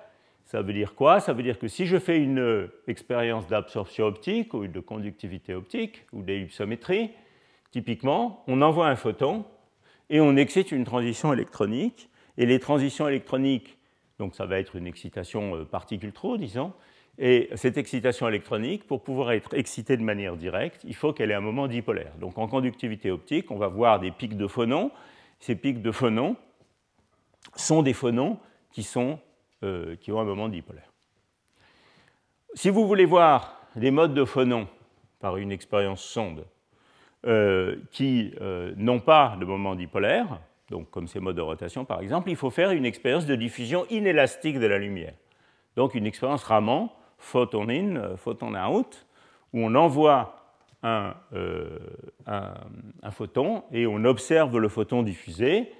ça veut dire quoi? Ça veut dire que si je fais une euh, expérience d'absorption optique ou de conductivité optique ou d'ellipsométrie, typiquement, on envoie un photon et on excite une transition électronique. Et les transitions électroniques, donc ça va être une excitation euh, particule-trou, disons, et cette excitation électronique, pour pouvoir être excitée de manière directe, il faut qu'elle ait un moment dipolaire. Donc en conductivité optique, on va voir des pics de phonons. Ces pics de phonons sont des phonons qui euh, ont un moment dipolaire. Si vous voulez voir des modes de phonons par une expérience sonde euh, qui n'ont pas de moment dipolaire, donc comme ces modes de rotation par exemple, il faut faire une expérience de diffusion inélastique de la lumière. Donc une expérience Raman, photon in, photon out, où on envoie un, un, photon et on observe le photon diffusé.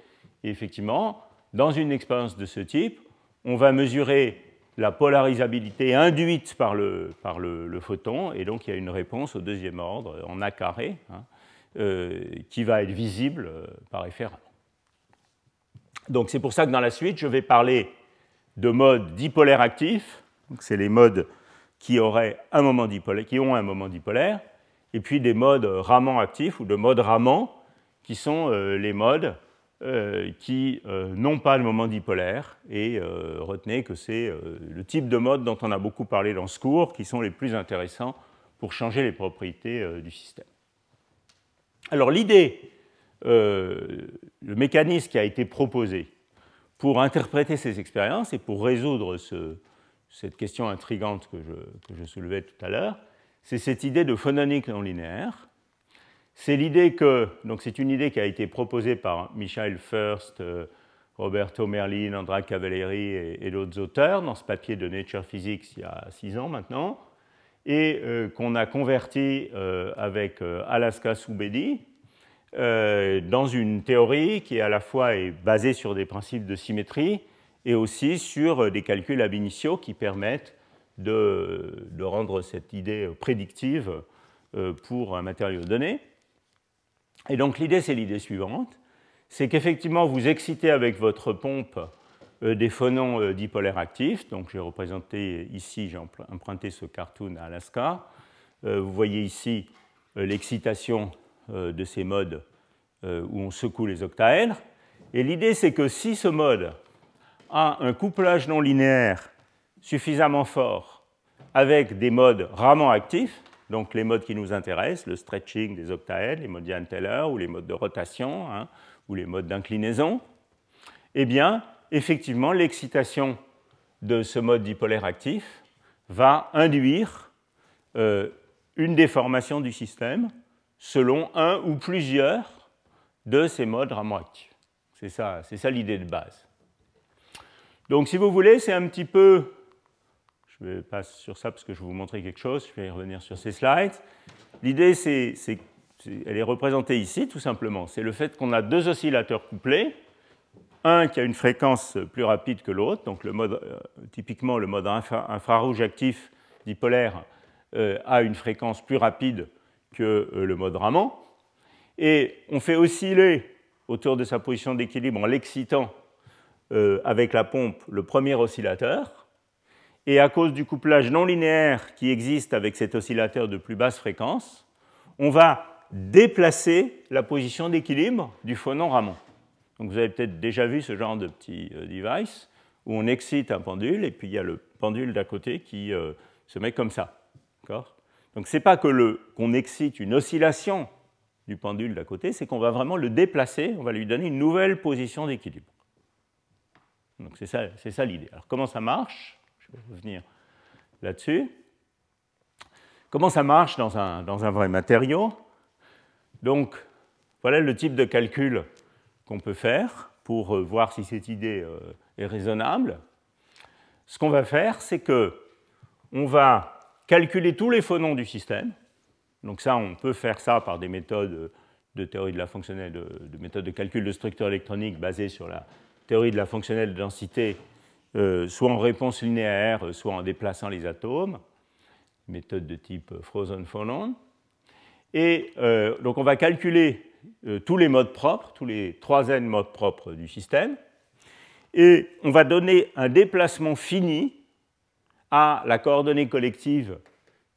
Et effectivement, dans une expérience de ce type, on va mesurer la polarisabilité induite par le, photon, et donc il y a une réponse au deuxième ordre en A carré, hein, euh, qui va être visible euh, par effet Raman. Donc c'est pour ça que dans la suite, je vais parler de modes dipolaires actifs, c'est les modes qui, auraient un moment dipolaire, qui ont un moment dipolaire, et puis des modes Raman actifs ou de modes Raman, qui sont euh, les modes euh, qui euh, n'ont pas le moment dipolaire. Et retenez que c'est le type de mode dont on a beaucoup parlé dans ce cours qui sont les plus intéressants pour changer les propriétés du système. Alors l'idée, le mécanisme qui a été proposé pour interpréter ces expériences et pour résoudre cette question intrigante que je, soulevais tout à l'heure, c'est cette idée de phononique non linéaire c'est l'idée que, donc c'est une idée qui a été proposée par Michael First, euh, Roberto Merlin, Andra Cavalleri et, d'autres auteurs dans ce papier de Nature Physics il y a six ans maintenant. et qu'on a converti avec Alaska Soubedi dans une théorie qui à la fois est basée sur des principes de symétrie et aussi sur des calculs ab initio qui permettent de, rendre cette idée prédictive pour un matériau donné. Et donc l'idée, c'est l'idée suivante, c'est qu'effectivement, vous excitez avec votre pompe euh, des phonons euh, dipolaires actifs. Donc j'ai représenté ici, j'ai emprunté ce cartoon à Alaska. Euh, vous voyez ici l'excitation de ces modes où on secoue les octaèdres. Et l'idée, c'est que si ce mode a un couplage non linéaire suffisamment fort avec des modes rarement actifs, donc les modes qui nous intéressent, le stretching des octaèdres, les modes Diane-Teller ou les modes de rotation hein, ou les modes d'inclinaison, eh bien, effectivement, l'excitation de ce mode dipolaire actif va induire euh, une déformation du système selon un ou plusieurs de ces modes rarement actifs. C'est ça, ça l'idée de base. Donc, si vous voulez, c'est un petit peu je vais passer sur ça parce que je vais vous montrer quelque chose. Je vais y revenir sur ces slides. L'idée, c'est, elle est représentée ici, tout simplement. C'est le fait qu'on a deux oscillateurs couplés, un qui a une fréquence plus rapide que l'autre, donc le mode, euh, typiquement le mode infrarouge actif dipolaire euh, a une fréquence plus rapide que euh, le mode Raman. Et on fait osciller autour de sa position d'équilibre en l'excitant avec la pompe le premier oscillateur et à cause du couplage non linéaire qui existe avec cet oscillateur de plus basse fréquence, on va déplacer la position d'équilibre du phonon Raman. Donc vous avez peut-être déjà vu ce genre de petit euh, device où on excite un pendule et puis il y a le pendule d'à côté qui euh, se met comme ça. Donc ce n'est pas qu'on excite une oscillation du pendule d'à côté, c'est qu'on va vraiment le déplacer, on va lui donner une nouvelle position d'équilibre. Donc c'est ça, ça l'idée. Alors comment ça marche? Je vais revenir là-dessus. Comment ça marche dans un, dans un vrai matériau? Donc, voilà le type de calcul qu'on peut faire pour euh, voir si cette idée euh, est raisonnable. Ce qu'on va faire, c'est que on va calculer tous les phonons du système. Donc ça, on peut faire ça par des méthodes de théorie de la fonctionnelle, de, de méthodes de calcul de structure électronique basées sur la théorie de la fonctionnelle de densité euh, soit en réponse linéaire, soit en déplaçant les atomes, méthode de type Frozen Phonon. Et euh, donc on va calculer euh, tous les modes propres, tous les trois n modes propres du système, et on va donner un déplacement fini à la coordonnée collective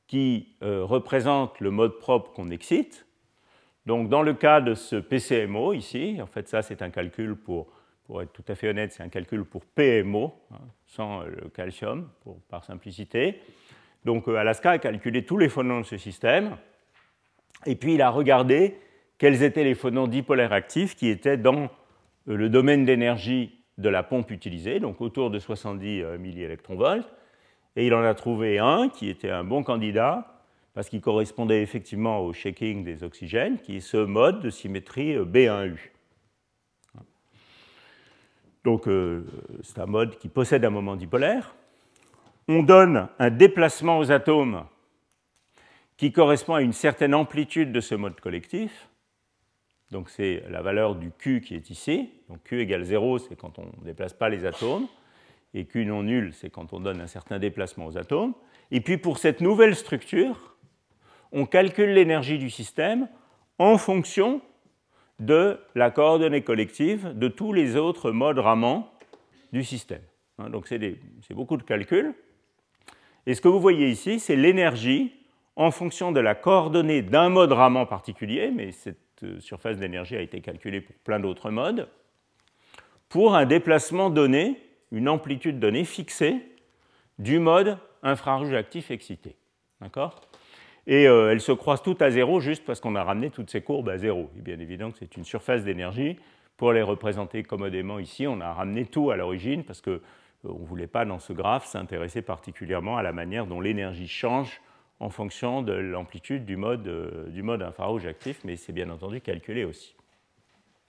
qui représente le mode propre qu'on excite. Donc dans le cas de ce PCMO ici, en fait ça c'est un calcul pour pour être tout à fait honnête, c'est un calcul pour PMO, hein, sans le calcium, par simplicité. Donc euh, Alaska a calculé tous les phonons de ce système, et puis il a regardé quels étaient les phonons dipolaires actifs qui étaient dans euh, le domaine d'énergie de la pompe utilisée, donc autour de 70 euh, milliélectronvolts, et il en a trouvé un qui était un bon candidat, parce qu'il correspondait effectivement au shaking des oxygènes, qui est ce mode de symétrie B1U. Donc euh, c'est un mode qui possède un moment dipolaire. On donne un déplacement aux atomes qui correspond à une certaine amplitude de ce mode collectif. Donc c'est la valeur du Q qui est ici. Donc Q égale 0, c'est quand on ne déplace pas les atomes. Et Q non nul, c'est quand on donne un certain déplacement aux atomes. Et puis pour cette nouvelle structure, on calcule l'énergie du système en fonction de la coordonnée collective de tous les autres modes ramants du système. Hein, donc c'est beaucoup de calculs. Et ce que vous voyez ici, c'est l'énergie en fonction de la coordonnée d'un mode ramant particulier, mais cette euh, surface d'énergie a été calculée pour plein d'autres modes, pour un déplacement donné, une amplitude donnée fixée du mode infrarouge actif excité. D'accord? Et euh, elles se croisent toutes à zéro juste parce qu'on a ramené toutes ces courbes à zéro. Et bien évidemment que c'est une surface d'énergie. Pour les représenter commodément ici, on a ramené tout à l'origine parce qu'on euh, ne voulait pas dans ce graphe s'intéresser particulièrement à la manière dont l'énergie change en fonction de l'amplitude du mode, euh, du mode infrarouge actif, mais c'est bien entendu calculé aussi.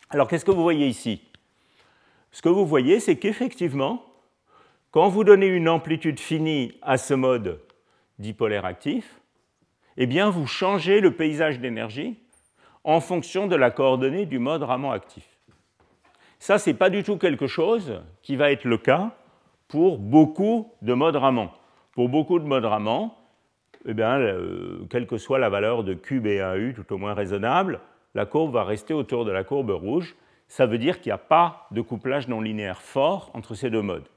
Alors qu'est-ce que vous voyez ici? Ce que vous voyez, c'est qu'effectivement, quand vous donnez une amplitude finie à ce mode dipolaire actif, eh bien vous changez le paysage d'énergie en fonction de la coordonnée du mode Raman actif. Ça, ce n'est pas du tout quelque chose qui va être le cas pour beaucoup de modes Raman. Pour beaucoup de modes Raman, eh bien, euh, quelle que soit la valeur de Q, B1U, tout au moins raisonnable, la courbe va rester autour de la courbe rouge. Ça veut dire qu'il n'y a pas de couplage non linéaire fort entre ces deux modes.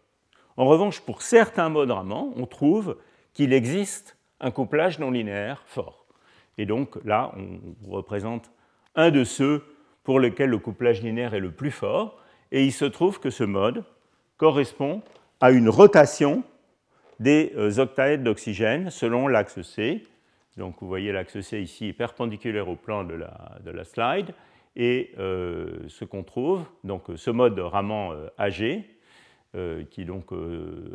En revanche, pour certains modes Raman, on trouve qu'il existe un couplage non linéaire fort. Et donc là, on représente un de ceux pour lesquels le couplage linéaire est le plus fort, et il se trouve que ce mode correspond à une rotation des euh, octaèdres d'oxygène selon l'axe C. Donc vous voyez l'axe C ici perpendiculaire au plan de la, slide, et euh, ce qu'on trouve, donc ce mode Raman euh, AG, qui donc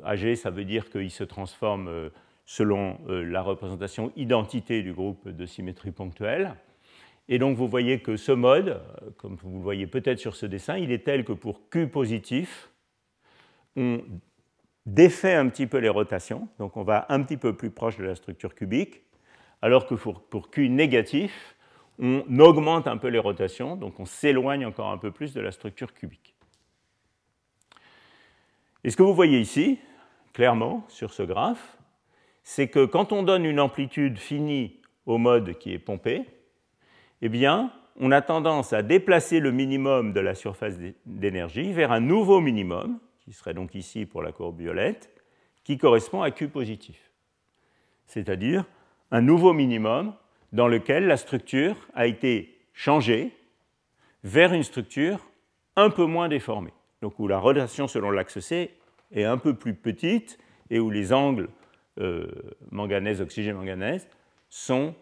AG, ça veut dire qu'il se transforme selon la représentation identité du groupe de symétrie ponctuelle. Et donc vous voyez que ce mode, comme vous le voyez peut-être sur ce dessin, il est tel que pour Q positif, on défait un petit peu les rotations, donc on va un petit peu plus proche de la structure cubique, alors que pour Q négatif, on augmente un peu les rotations, donc on s'éloigne encore un peu plus de la structure cubique. Et ce que vous voyez ici, clairement, sur ce graphe, c'est que quand on donne une amplitude finie au mode qui est pompé, eh bien, on a tendance à déplacer le minimum de la surface d'énergie vers un nouveau minimum, qui serait donc ici pour la courbe violette, qui correspond à Q positif. C'est-à-dire un nouveau minimum dans lequel la structure a été changée vers une structure un peu moins déformée, donc où la relation selon l'axe C est un peu plus petite et où les angles euh, manganèse, oxygène, manganèse sont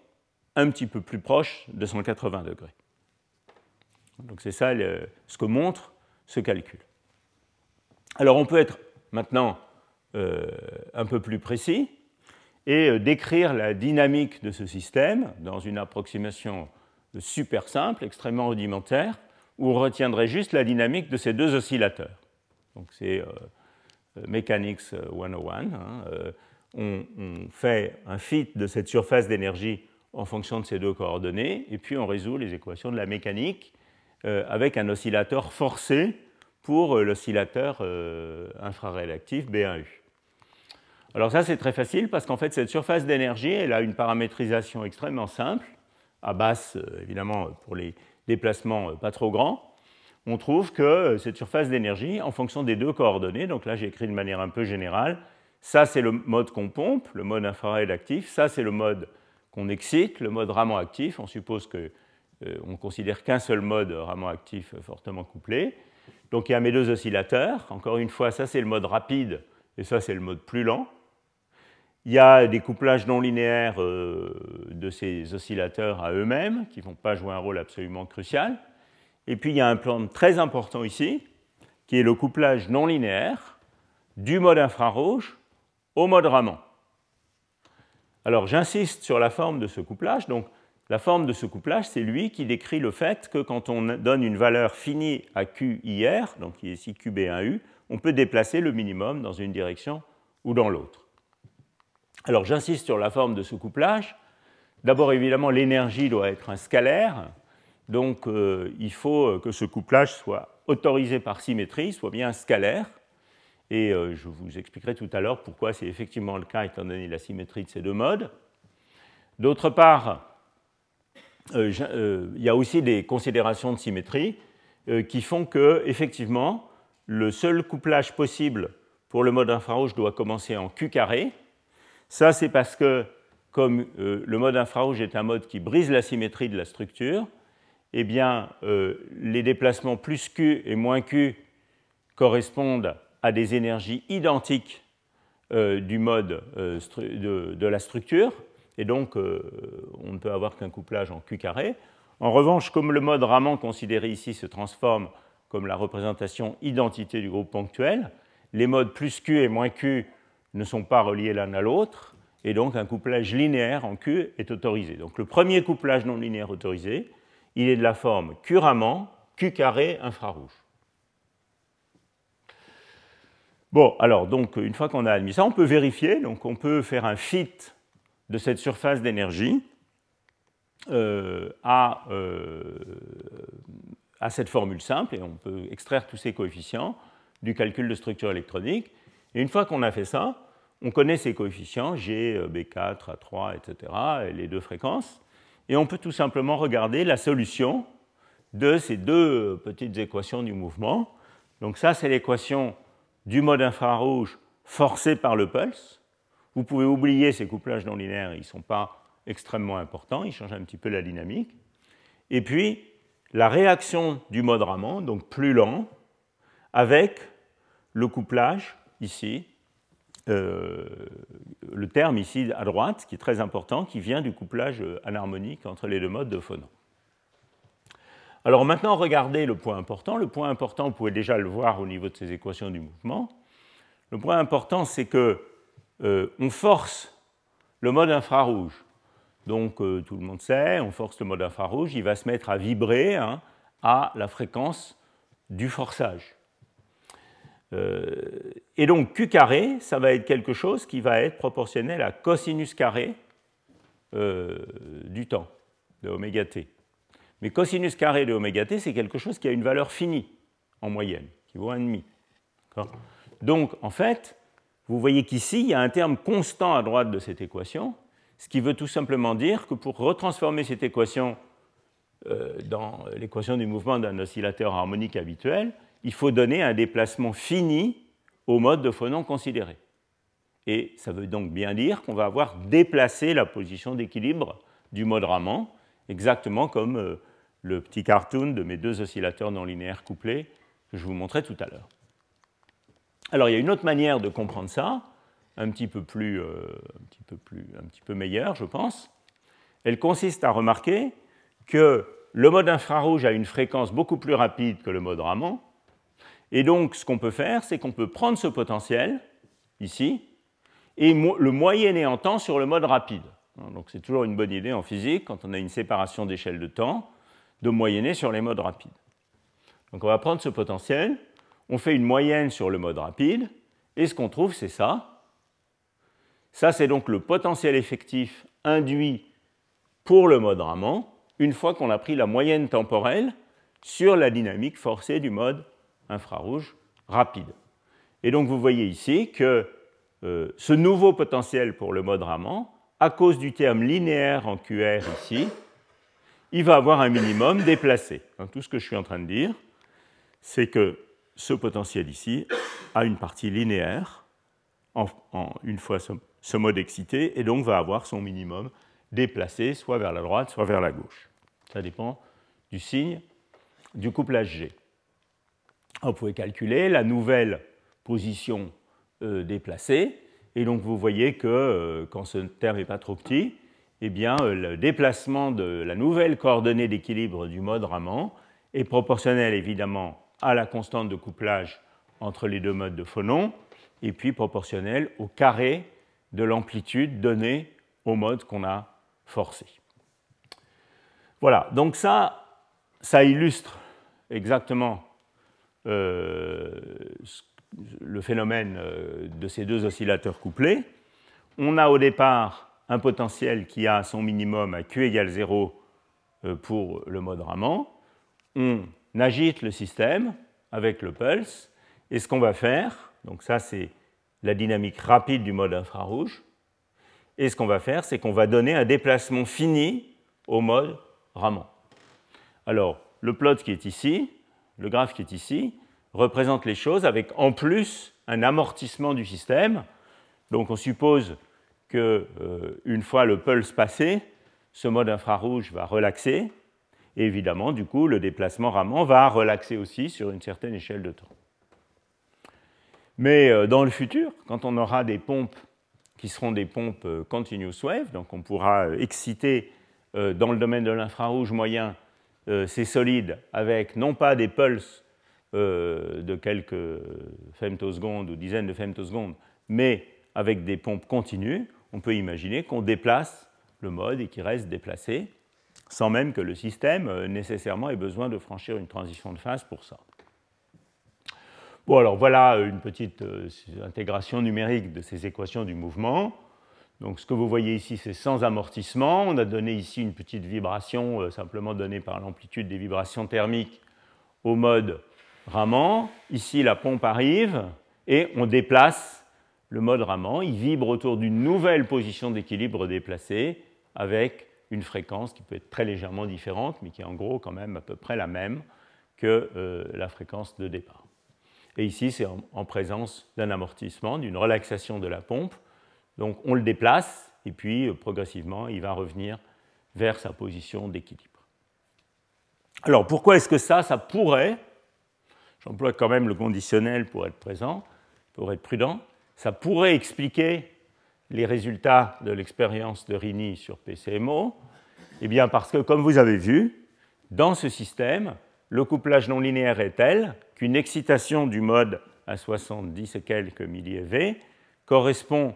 un petit peu plus proche de 180 degrés. Donc c'est ça ce que montre ce calcul. Alors on peut être maintenant euh, un peu plus précis et euh, décrire la dynamique de ce système dans une approximation super simple, extrêmement rudimentaire, où on retiendrait juste la dynamique de ces deux oscillateurs. Donc c'est euh, Mechanics 101. Hein, on, fait un fit de cette surface d'énergie en fonction de ces deux coordonnées, et puis on résout les équations de la mécanique euh, avec un oscillateur forcé pour euh, l'oscillateur euh, infraréactif B1U. Alors ça c'est très facile parce qu'en fait cette surface d'énergie elle a une paramétrisation extrêmement simple, à basse évidemment pour les déplacements pas trop grands. On trouve que cette surface d'énergie, en fonction des deux coordonnées, donc là j'ai écrit de manière un peu générale, ça c'est le mode qu'on pompe, le mode infraréactif, ça c'est le mode qu'on excite, le mode Raman actif. On suppose qu'on euh, ne considère qu'un seul mode Raman actif fortement couplé. Donc il y a mes deux oscillateurs. Encore une fois, ça c'est le mode rapide et ça c'est le mode plus lent. Il y a des couplages non linéaires euh, de ces oscillateurs à eux-mêmes qui ne vont pas jouer un rôle absolument crucial. Et puis il y a un plan très important ici qui est le couplage non linéaire du mode infrarouge au mode Raman. Alors j'insiste sur la forme de ce couplage. Donc la forme de ce couplage, c'est lui qui décrit le fait que quand on donne une valeur finie à QIR, donc ici QB1U, on peut déplacer le minimum dans une direction ou dans l'autre. Alors j'insiste sur la forme de ce couplage. D'abord, évidemment, l'énergie doit être un scalaire, donc euh, il faut que ce couplage soit autorisé par symétrie, soit bien scalaire. Et euh, je vous expliquerai tout à l'heure pourquoi c'est effectivement le cas étant donné la symétrie de ces deux modes. D'autre part, euh, euh, il y a aussi des considérations de symétrie qui font que, effectivement, le seul couplage possible pour le mode infrarouge doit commencer en Q carré. Ça, c'est parce que, comme le mode infrarouge est un mode qui brise la symétrie de la structure, eh bien, les déplacements plus Q et moins Q correspondent à des énergies identiques euh, du mode euh, de, la structure, et donc euh, on ne peut avoir qu'un couplage en Q carré. En revanche, comme le mode Raman considéré ici se transforme comme la représentation identité du groupe ponctuel, les modes plus Q et moins Q ne sont pas reliés l'un à l'autre, et donc un couplage linéaire en Q est autorisé. Donc le premier couplage non linéaire autorisé, il est de la forme Q Q carré infrarouge. Bon, alors, donc, une fois qu'on a admis ça, on peut vérifier. Donc, on peut faire un fit de cette surface d'énergie euh, à, à, cette formule simple, et on peut extraire tous ces coefficients du calcul de structure électronique. Et une fois qu'on a fait ça, on connaît ces coefficients, G, B4, A3, etc., et les deux fréquences, et on peut tout simplement regarder la solution de ces deux petites équations du mouvement. Donc ça, c'est l'équation du mode infrarouge forcé par le pulse. Vous pouvez oublier ces couplages non linéaires, ils ne sont pas extrêmement importants, ils changent un petit peu la dynamique. Et puis, la réaction du mode Raman, donc plus lent, avec le couplage ici, euh, le terme ici à droite, qui est très important, qui vient du couplage anharmonique entre les deux modes de phonon. Alors maintenant, regardez le point important. Le point important, vous pouvez déjà le voir au niveau de ces équations du mouvement. Le point important, c'est que euh, on force le mode infrarouge. Donc euh, tout le monde sait, on force le mode infrarouge, il va se mettre à vibrer hein, à la fréquence du forçage. Euh, et donc Q carré, ça va être quelque chose qui va être proportionnel à cosinus carré euh, du temps, de oméga t. Mais cosinus carré de oméga t, c'est quelque chose qui a une valeur finie en moyenne, qui vaut 1,5. Donc en fait, vous voyez qu'ici, il y a un terme constant à droite de cette équation, ce qui veut tout simplement dire que pour retransformer cette équation euh, dans l'équation du mouvement d'un oscillateur harmonique habituel, il faut donner un déplacement fini au mode de phonon considéré. Et ça veut donc bien dire qu'on va avoir déplacé la position d'équilibre du mode Raman, exactement comme euh, le petit cartoon de mes deux oscillateurs non linéaires couplés que je vous montrais tout à l'heure. Alors il y a une autre manière de comprendre ça, un petit peu plus, euh, un petit peu plus, un petit peu meilleure, je pense. Elle consiste à remarquer que le mode infrarouge a une fréquence beaucoup plus rapide que le mode Raman, et donc, ce qu'on peut faire, c'est qu'on peut prendre ce potentiel, ici, et le moyenner en temps sur le mode rapide. Donc, c'est toujours une bonne idée en physique, quand on a une séparation d'échelle de temps, de moyenner sur les modes rapides. Donc, on va prendre ce potentiel, on fait une moyenne sur le mode rapide, et ce qu'on trouve, c'est ça. Ça, c'est donc le potentiel effectif induit pour le mode Raman, une fois qu'on a pris la moyenne temporelle sur la dynamique forcée du mode infrarouge rapide. Et donc vous voyez ici que euh, ce nouveau potentiel pour le mode Raman, à cause du terme linéaire en QR ici, il va avoir un minimum déplacé. Hein, tout ce que je suis en train de dire, c'est que ce potentiel ici a une partie linéaire en, une fois ce, ce, mode excité et donc va avoir son minimum déplacé soit vers la droite, soit vers la gauche. Ça dépend du signe du couplage G. Vous pouvez calculer la nouvelle position euh, déplacée. Et donc vous voyez que euh, quand ce terme n'est pas trop petit, eh bien, euh, le déplacement de la nouvelle coordonnée d'équilibre du mode Raman est proportionnel évidemment à la constante de couplage entre les deux modes de phonon, et puis proportionnel au carré de l'amplitude donnée au mode qu'on a forcé. Voilà, donc ça, ça illustre exactement le phénomène euh, de ces deux oscillateurs couplés. On a au départ un potentiel qui a son minimum à Q égale 0 euh, pour le mode Raman. On agite le système avec le pulse. Et ce qu'on va faire, donc ça c'est la dynamique rapide du mode infrarouge. Et ce qu'on va faire, c'est qu'on va donner un déplacement fini au mode Raman. Alors, le plot qui est ici, le graphe qui est ici, représente les choses avec en plus un amortissement du système. Donc on suppose que euh, une fois le pulse passé, ce mode infrarouge va relaxer. Et évidemment, du coup, le déplacement Raman va relaxer aussi sur une certaine échelle de temps. Mais euh, dans le futur, quand on aura des pompes qui seront des pompes euh, continuous wave, donc on pourra exciter dans le domaine de l'infrarouge moyen ces solides avec non pas des pulses euh, de quelques femtosecondes ou dizaines de femtosecondes, mais avec des pompes continues, on peut imaginer qu'on déplace le mode et qu'il reste déplacé, sans même que le système euh, nécessairement ait besoin de franchir une transition de phase pour ça. Bon, alors voilà une petite euh, intégration numérique de ces équations du mouvement. Donc ce que vous voyez ici, c'est sans amortissement. On a donné ici une petite vibration, euh, simplement donnée par l'amplitude des vibrations thermiques au mode Raman. Ici, la pompe arrive et on déplace le mode Raman. Il vibre autour d'une nouvelle position d'équilibre déplacée avec une fréquence qui peut être très légèrement différente, mais qui est en gros quand même à peu près la même que euh, la fréquence de départ. Et ici, c'est en présence d'un amortissement, d'une relaxation de la pompe donc on le déplace et puis euh, progressivement il va revenir vers sa position d'équilibre. Alors pourquoi est-ce que ça, ça pourrait, j'emploie quand même le conditionnel pour être présent, pour être prudent, ça pourrait expliquer les résultats de l'expérience de Rini sur PCMO Eh bien parce que comme vous avez vu, dans ce système, le couplage non linéaire est tel qu'une excitation du mode à 70 et quelques millieV correspond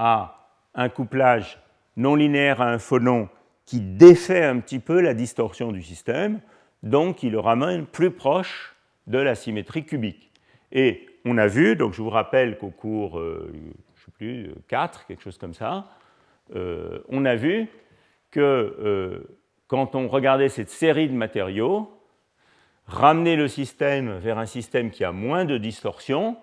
à un couplage non linéaire à un phonon qui défait un petit peu la distorsion du système, donc qui le ramène plus proche de la symétrie cubique. Et on a vu, donc je vous rappelle qu'au cours, euh, je sais plus, 4, quelque chose comme ça, euh, on a vu que euh, quand on regardait cette série de matériaux, ramener le système vers un système qui a moins de distorsion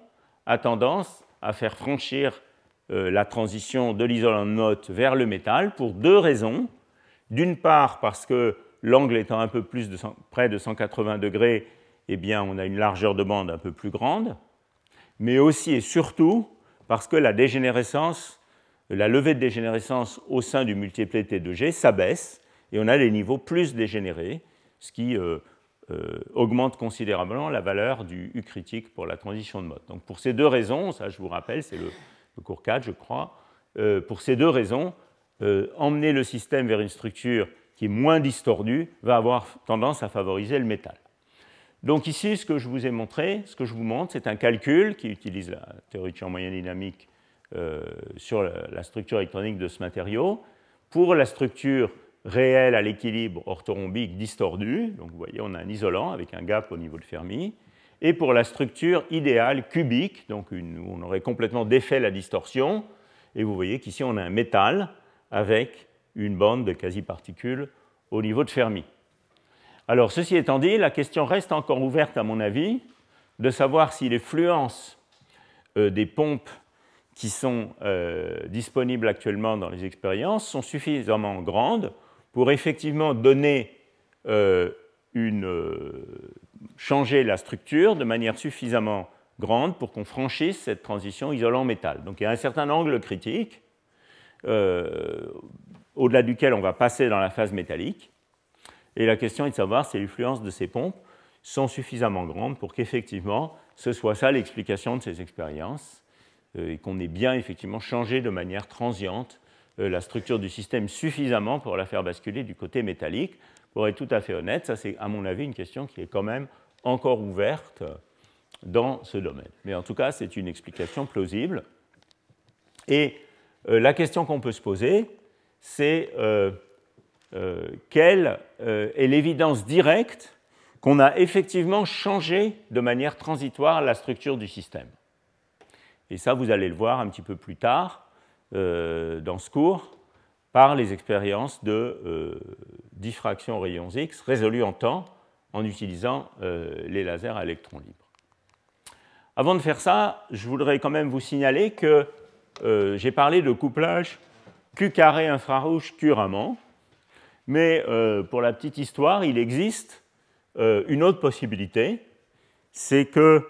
a tendance à faire franchir euh, la transition de l'isolant de note vers le métal pour deux raisons. D'une part, parce que l'angle étant un peu plus près de 180 degrés, eh bien, on a une largeur de bande un peu plus grande, mais aussi et surtout parce que la dégénérescence, la levée de dégénérescence au sein du multiplet T2G s'abaisse et on a des niveaux plus dégénérés, ce qui euh, euh, augmente considérablement la valeur du U critique pour la transition de mode. Donc pour ces deux raisons, ça je vous rappelle, c'est le le cours 4, je crois, euh, pour ces deux raisons, euh, emmener le système vers une structure qui est moins distordue va avoir tendance à favoriser le métal. Donc ici, ce que je vous ai montré, ce que je vous montre, c'est un calcul qui utilise la théorie de champ moyen dynamique euh, sur la, structure électronique de ce matériau. Pour la structure réelle à l'équilibre orthorhombique distordue, donc vous voyez, on a un isolant avec un gap au niveau de Fermi, et pour la structure idéale cubique, donc on aurait complètement défait la distorsion, et vous voyez qu'ici on a un métal avec une bande de quasi-particules au niveau de Fermi. Alors ceci étant dit, la question reste encore ouverte à mon avis de savoir si les fluences euh, des pompes qui sont euh, disponibles actuellement dans les expériences sont suffisamment grandes pour effectivement donner euh, une changer la structure de manière suffisamment grande pour qu'on franchisse cette transition isolant-métal. Donc il y a un certain angle critique euh, au-delà duquel on va passer dans la phase métallique. Et la question est de savoir si les fluences de ces pompes sont suffisamment grandes pour qu'effectivement ce soit ça l'explication de ces expériences euh, et qu'on ait bien effectivement changé de manière transiente euh, la structure du système suffisamment pour la faire basculer du côté métallique. Pour être tout à fait honnête, ça c'est à mon avis une question qui est quand même encore ouverte dans ce domaine. Mais en tout cas, c'est une explication plausible. Et euh, la question qu'on peut se poser, c'est euh, euh, quelle est l'évidence directe qu'on a effectivement changé de manière transitoire la structure du système? Et ça, vous allez le voir un petit peu plus tard dans ce cours par les expériences de diffraction aux rayons X résolues en temps en utilisant euh, les lasers à électrons libres. Avant de faire ça, je voudrais quand même vous signaler que euh, j'ai parlé de couplage Q carré infrarouge Q Raman, mais euh, pour la petite histoire, il existe une autre possibilité, c'est que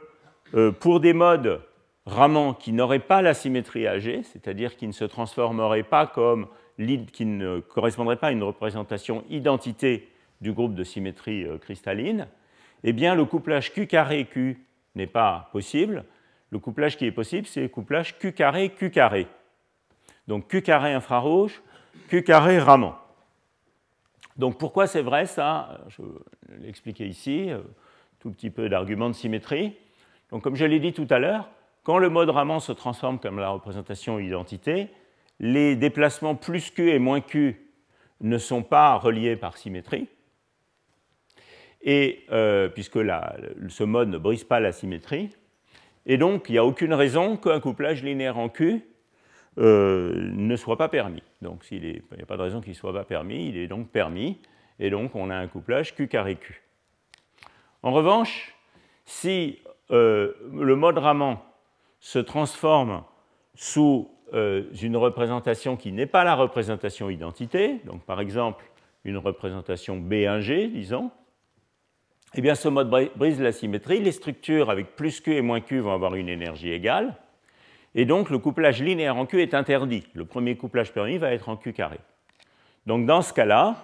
pour des modes Raman qui n'auraient pas la symétrie AG, c'est-à-dire qui ne se transformeraient pas comme qui ne correspondraient pas à une représentation identité du groupe de symétrie euh, cristalline, eh bien le couplage Q carré Q n'est pas possible. Le couplage qui est possible, c'est le couplage Q carré Q carré. Donc Q carré infrarouge, Q carré Raman. Donc pourquoi c'est vrai ça? Je vais l'expliquer ici, euh, tout petit peu d'argument de symétrie. Donc comme je l'ai dit tout à l'heure, quand le mode Raman se transforme comme la représentation identité, les déplacements plus Q et moins Q ne sont pas reliés par symétrie et, euh, puisque ce mode ne brise pas la symétrie. Et donc, il n'y a aucune raison qu'un couplage linéaire en Q ne soit pas permis. Donc il n'y a pas de raison qu'il ne soit pas permis, il est donc permis, et donc on a un couplage Q carré Q. En revanche, si le mode Raman se transforme sous une représentation qui n'est pas la représentation identité, donc par exemple une représentation B1G, disons, eh bien ce mode brise la symétrie. Les structures avec plus Q et moins Q vont avoir une énergie égale. Et donc le couplage linéaire en Q est interdit. Le premier couplage permis va être en Q carré. Donc dans ce cas-là,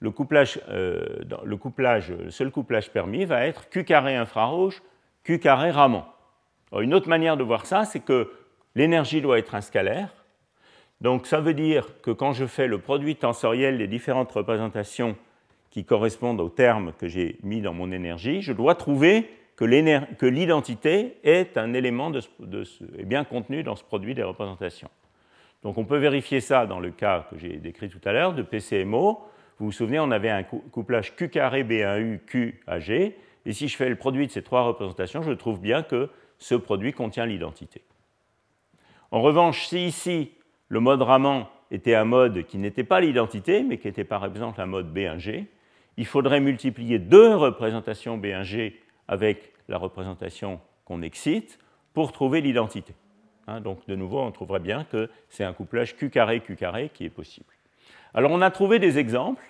le, couplage, euh, le seul couplage permis va être Q carré infrarouge, Q carré Raman. une autre manière de voir ça, c'est que l'énergie doit être un scalaire. Donc ça veut dire que quand je fais le produit tensoriel des différentes représentations qui correspondent aux termes que j'ai mis dans mon énergie, je dois trouver que l'identité est un élément bien contenu dans ce produit des représentations. Donc on peut vérifier ça dans le cas que j'ai décrit tout à l'heure de PCMO. Vous vous souvenez, on avait un couplage Q carré B1U Q AG, et si je fais le produit de ces trois représentations, je trouve bien que ce produit contient l'identité. En revanche, si ici le mode Raman était un mode qui n'était pas l'identité, mais qui était par exemple un mode B1G, il faudrait multiplier deux représentations B1G avec la représentation qu'on excite pour trouver l'identité. Hein, donc de nouveau, on trouverait bien que c'est un couplage Q carré Q carré qui est possible. Alors on a trouvé des exemples,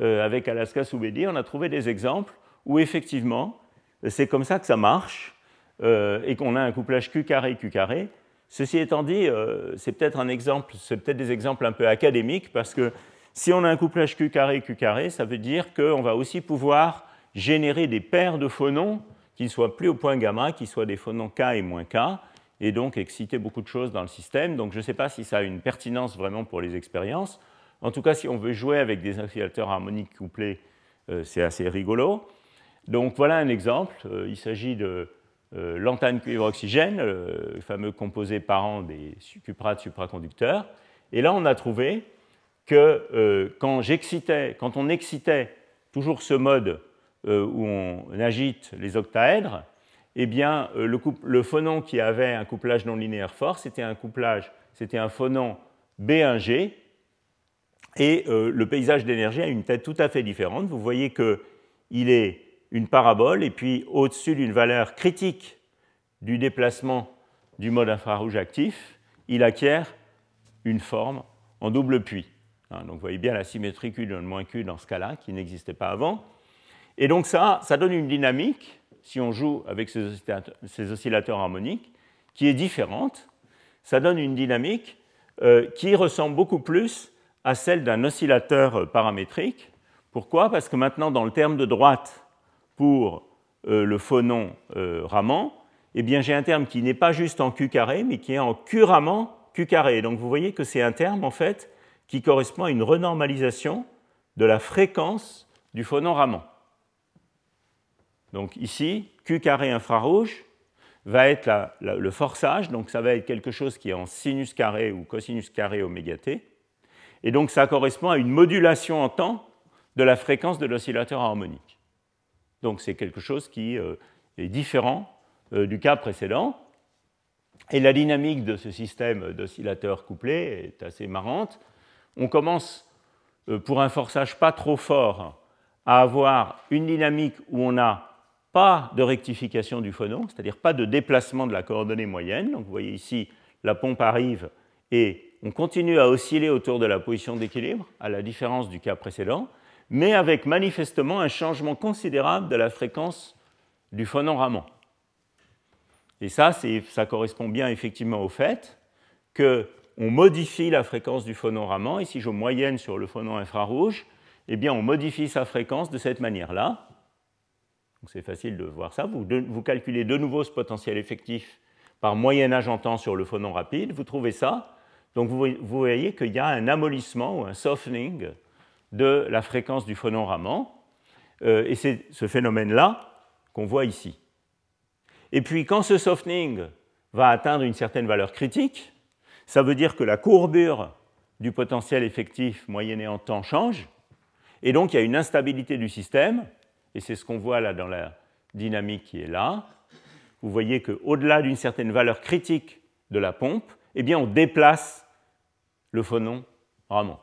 euh, avec Alaska Soubedi, on a trouvé des exemples où effectivement c'est comme ça que ça marche euh, et qu'on a un couplage Q carré Q carré. Ceci étant dit, euh, c'est peut-être un exemple, c'est peut-être des exemples un peu académiques parce que si on a un couplage Q carré Q carré, ça veut dire qu'on va aussi pouvoir générer des paires de phonons qui ne soient plus au point gamma, qui soient des phonons K et moins K, et donc exciter beaucoup de choses dans le système. Donc je ne sais pas si ça a une pertinence vraiment pour les expériences. En tout cas, si on veut jouer avec des oscillateurs harmoniques couplés, euh, c'est assez rigolo. Donc voilà un exemple. Euh, il s'agit de euh, l'antenne cuivre-oxygène, le fameux composé parent des cuprates supraconducteurs. Et là, on a trouvé que quand, quand on excitait toujours ce mode euh, où on agite les octaèdres, eh bien, euh, le, phonon qui avait un couplage non linéaire fort, c'était un couplage, c'était un phonon B1G, et euh, le paysage d'énergie a une tête tout à fait différente. Vous voyez qu'il est une parabole, et puis au-dessus d'une valeur critique du déplacement du mode infrarouge actif, il acquiert une forme en double puits. Hein, donc vous voyez bien la symétrie Q donne moins Q dans ce cas-là, qui n'existait pas avant. Et donc ça, ça donne une dynamique, si on joue avec ces oscillateurs, harmoniques, qui est différente. Ça donne une dynamique euh, qui ressemble beaucoup plus à celle d'un oscillateur paramétrique. Pourquoi? Parce que maintenant, dans le terme de droite pour euh, le phonon euh, Raman, eh bien, j'ai un terme qui n'est pas juste en Q carré, mais qui est en Q Raman Q carré. Donc vous voyez que c'est un terme, en fait, qui correspond à une renormalisation de la fréquence du phonon Raman. Donc ici, Q carré infrarouge va être le forçage, donc ça va être quelque chose qui est en sinus carré ou cosinus carré oméga t. Et donc ça correspond à une modulation en temps de la fréquence de l'oscillateur harmonique. Donc c'est quelque chose qui euh, est différent euh, du cas précédent. Et la dynamique de ce système d'oscillateurs couplés est assez marrante. On commence euh, pour un forçage pas trop fort à avoir une dynamique où on a pas de rectification du phonon, c'est-à-dire pas de déplacement de la coordonnée moyenne. Donc vous voyez ici, la pompe arrive et on continue à osciller autour de la position d'équilibre, à la différence du cas précédent, mais avec manifestement un changement considérable de la fréquence du phonon Raman. Et ça, ça correspond bien effectivement au fait qu'on modifie la fréquence du et si je moyenne sur le phonon infrarouge, eh bien on modifie sa fréquence de cette manière-là, c'est facile de voir ça. Vous, calculez de nouveau ce potentiel effectif par moyen âge en temps sur le phonon rapide, vous trouvez ça. Donc vous, voyez qu'il y a un amollissement ou un softening de la fréquence du phonon Raman. Euh, et c'est ce phénomène-là qu'on voit ici. Et puis quand ce softening va atteindre une certaine valeur critique, ça veut dire que la courbure du potentiel effectif moyenné en temps change, et donc il y a une instabilité du système, et c'est ce qu'on voit là dans la dynamique qui est là. Vous voyez qu'au-delà d'une certaine valeur critique de la pompe, eh bien on déplace le phonon hein,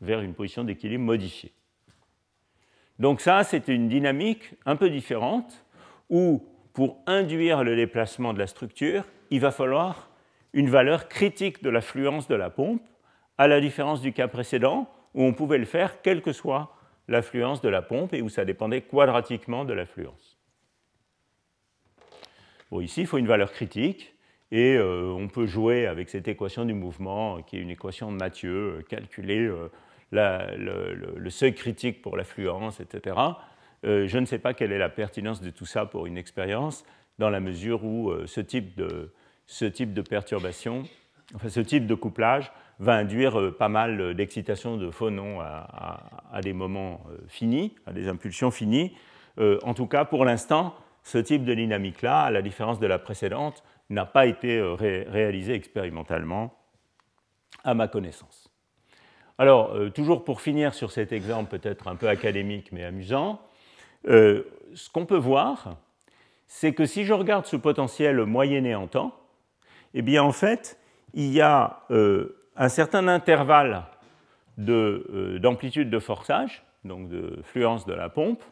vers une position d'équilibre modifiée. Donc ça, c'est une dynamique un peu différente où, pour induire le déplacement de la structure, il va falloir une valeur critique de la fluence de la pompe, à la différence du cas précédent, où on pouvait le faire quelle que soit l'affluence de la pompe et où ça dépendait quadratiquement de l'affluence. Bon, ici, il faut une valeur critique, et euh, on peut jouer avec cette équation du mouvement, qui est une équation de Mathieu, euh, calculer euh, le, seuil critique pour l'affluence, etc. je ne sais pas quelle est la pertinence de tout ça pour une expérience, dans la mesure où ce type, de, ce, type de, perturbation, enfin ce type de couplage, va induire pas mal d'excitation de phonons à, à, des moments finis, à des impulsions finies. en tout cas, pour l'instant, ce type de dynamique-là, à la différence de la précédente, n'a pas été euh, réalisé expérimentalement, à ma connaissance. Alors, euh, toujours pour finir sur cet exemple peut-être un peu académique mais amusant, euh, ce qu'on peut voir, c'est que si je regarde ce potentiel moyenné en temps, eh bien en fait, il y a un certain intervalle d'amplitude de, de, forçage, donc de fluence de la pompe,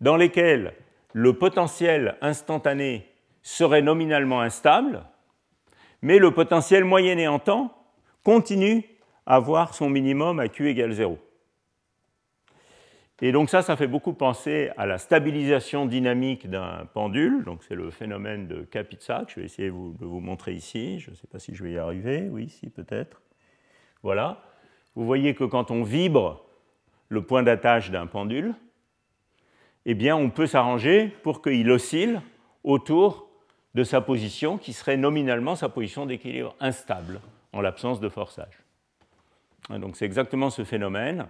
dans lesquels le potentiel instantané serait nominalement instable, mais le potentiel moyenné en temps continue avoir son minimum à Q égale 0. Et donc ça, ça fait beaucoup penser à la stabilisation dynamique d'un pendule. Donc c'est le phénomène de Kapitsa que je vais essayer de vous montrer ici. Je ne sais pas si je vais y arriver. Oui, si peut-être. Voilà. Vous voyez que quand on vibre le point d'attache d'un pendule, eh bien on peut s'arranger pour qu'il oscille autour de sa position qui serait nominalement sa position d'équilibre instable en l'absence de forçage. Donc c'est exactement ce phénomène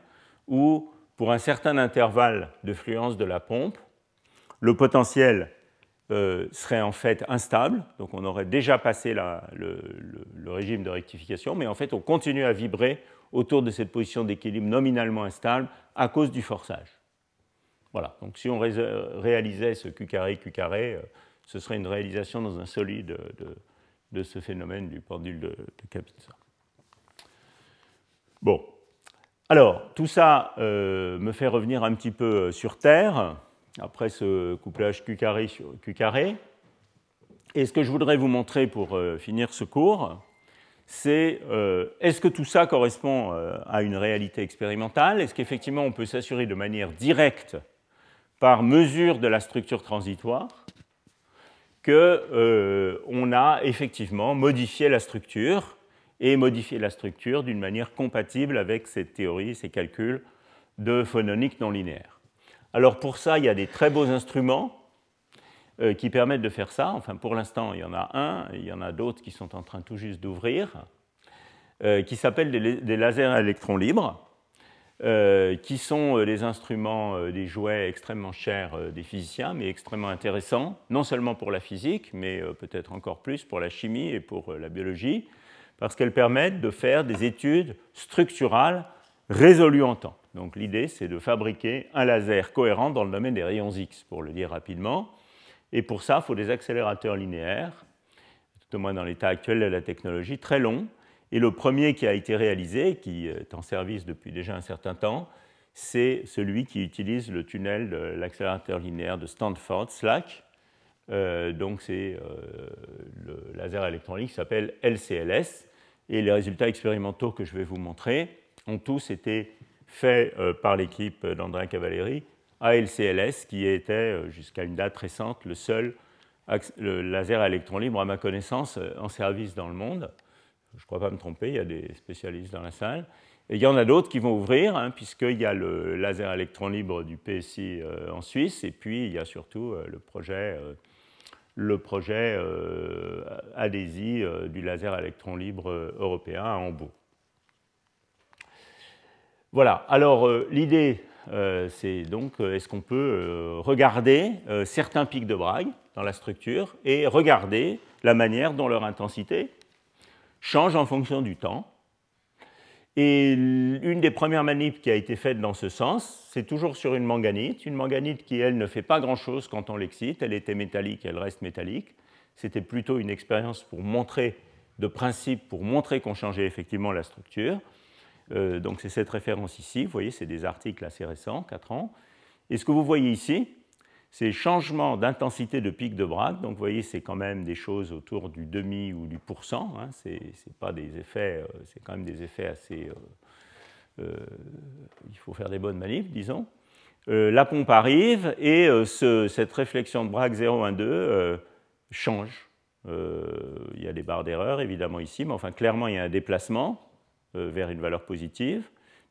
où, pour un certain intervalle de fluence de la pompe, le potentiel euh, serait en fait instable, donc on aurait déjà passé le, régime de rectification, mais en fait on continue à vibrer autour de cette position d'équilibre nominalement instable à cause du forçage. Voilà, donc si on réalisait ce Q carré, Q carré, euh, ce serait une réalisation dans un solide de, ce phénomène du pendule de, de Bon. Alors, tout ça euh, me fait revenir un petit peu sur Terre, après ce couplage Q carré. Et ce que je voudrais vous montrer pour euh, finir ce cours, c'est euh, est-ce que tout ça correspond à une réalité expérimentale? Est-ce qu'effectivement on peut s'assurer de manière directe, par mesure de la structure transitoire, qu'on euh, a effectivement modifié la structure et modifié la structure d'une manière compatible avec cette théorie, ces calculs de phononique non linéaire. Alors pour ça, il y a des très beaux instruments euh, qui permettent de faire ça. Enfin, pour l'instant, il y en a un, il y en a d'autres qui sont en train tout juste d'ouvrir, euh, qui s'appellent des, lasers à électrons libres. Euh, qui sont les instruments, des jouets extrêmement chers des physiciens, mais extrêmement intéressants, non seulement pour la physique, mais peut-être encore plus pour la chimie et pour la biologie, parce qu'elles permettent de faire des études structurales résolues en temps. Donc l'idée, c'est de fabriquer un laser cohérent dans le domaine des rayons X, pour le dire rapidement. Et pour ça, il faut des accélérateurs linéaires, tout au moins dans l'état actuel de la technologie, très longs, et le premier qui a été réalisé, qui est en service depuis déjà un certain temps, c'est celui qui utilise le tunnel de l'accélérateur linéaire de Stanford, SLAC. Euh, donc c'est euh, le laser électronique qui s'appelle LCLS. Et les résultats expérimentaux que je vais vous montrer ont tous été faits euh, par l'équipe d'André Cavalieri à LCLS, qui était jusqu'à une date récente le seul laser à électron libre, à ma connaissance, en service dans le monde je ne crois pas me tromper, il y a des spécialistes dans la salle. Et il y en a d'autres qui vont ouvrir, hein, puisqu'il y a le laser électron libre du PSI en Suisse, et puis il y a surtout le projet, le projet adhési du laser électron libre européen à Hambourg. Voilà, alors l'idée, c'est donc, est-ce qu'on peut regarder certains pics de Bragg dans la structure et regarder la manière dont leur intensité change en fonction du temps. Et une des premières manips qui a été faite dans ce sens, c'est toujours sur une manganite, une manganite qui, elle, ne fait pas grand-chose quand on l'excite, elle était métallique, elle reste métallique. C'était plutôt une expérience pour montrer de principe pour montrer qu'on changeait effectivement la structure. Euh, donc c'est cette référence ici, vous voyez, c'est des articles assez récents, 4 ans. Et ce que vous voyez ici, c'est changement d'intensité de pic de Bragg. Donc vous voyez, c'est quand même des choses autour du demi ou du pourcent. Hein. C'est pas des effets, euh, c'est quand même des effets assez. Euh, il faut faire des bonnes manifs, disons. la pompe arrive et cette réflexion de Bragg 0, 1, 2 change. il y a des barres d'erreur évidemment ici, mais enfin clairement il y a un déplacement. Euh, vers une valeur positive.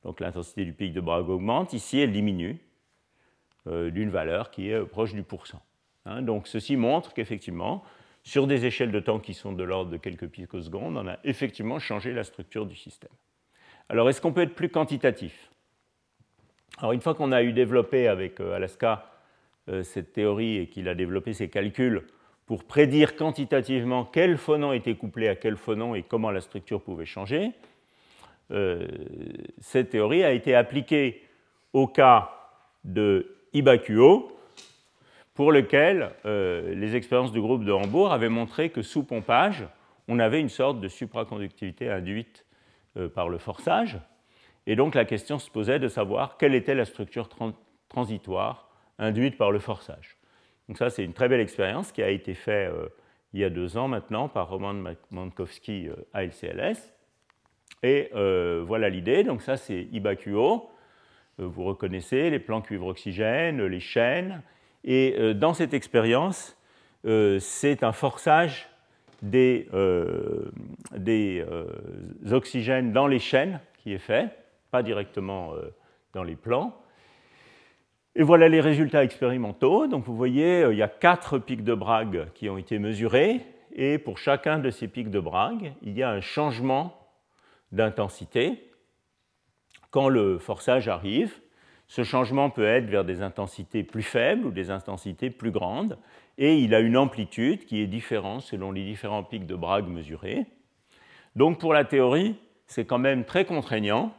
Donc l'intensité du pic de Bragg augmente. Ici, elle diminue euh, d'une valeur qui est proche du pourcent. Hein. donc ceci montre qu'effectivement, sur des échelles de temps qui sont de l'ordre de quelques picosecondes, on a effectivement changé la structure du système. Alors est-ce qu'on peut être plus quantitatif? Alors une fois qu'on a eu développé avec euh, Alaska cette théorie et qu'il a développé ses calculs pour prédire quantitativement quel phonon était couplé à quel phonon et comment la structure pouvait changer, euh, cette théorie a été appliquée au cas de Ibakuo, pour lequel euh, les expériences du groupe de Hambourg avaient montré que sous pompage, on avait une sorte de supraconductivité induite euh, par le forçage. Et donc la question se posait de savoir quelle était la structure transitoire induite par le forçage. Donc ça, c'est une très belle expérience qui a été faite il y a deux ans maintenant par Roman Mankowski à LCLS. Et euh, voilà l'idée. Donc ça, c'est Ibakuo. Euh, vous reconnaissez les plans cuivre-oxygène, les chaînes. Et euh, dans cette expérience, c'est un forçage des, des oxygènes dans les chaînes qui est fait, pas directement dans les plans. Et voilà les résultats expérimentaux. Donc vous voyez, il y a quatre pics de Bragg qui ont été mesurés. Et pour chacun de ces pics de Bragg, il y a un changement d'intensité. Quand le forçage arrive, ce changement peut être vers des intensités plus faibles ou des intensités plus grandes, et il a une amplitude qui est différente selon les différents pics de Bragg mesurés. Donc pour la théorie, c'est quand même très contraignant,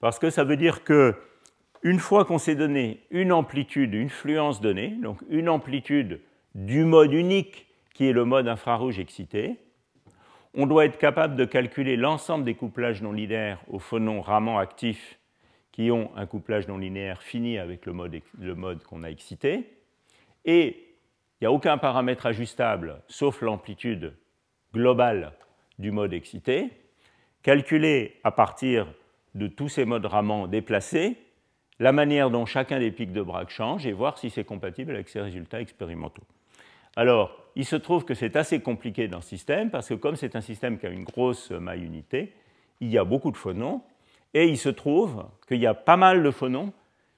parce que ça veut dire que une fois qu'on s'est donné une amplitude, une fluence donnée, donc une amplitude du mode unique qui est le mode infrarouge excité, on doit être capable de calculer l'ensemble des couplages non linéaires aux phonons ramants actifs qui ont un couplage non linéaire fini avec le mode, qu'on a excité. Et il n'y a aucun paramètre ajustable sauf l'amplitude globale du mode excité. Calculer à partir de tous ces modes ramants déplacés la manière dont chacun des pics de Bragg change et voir si c'est compatible avec ces résultats expérimentaux. Alors, il se trouve que c'est assez compliqué dans ce système parce que comme c'est un système qui a une grosse maille unité, il y a beaucoup de phonons et il se trouve qu'il y a pas mal de phonons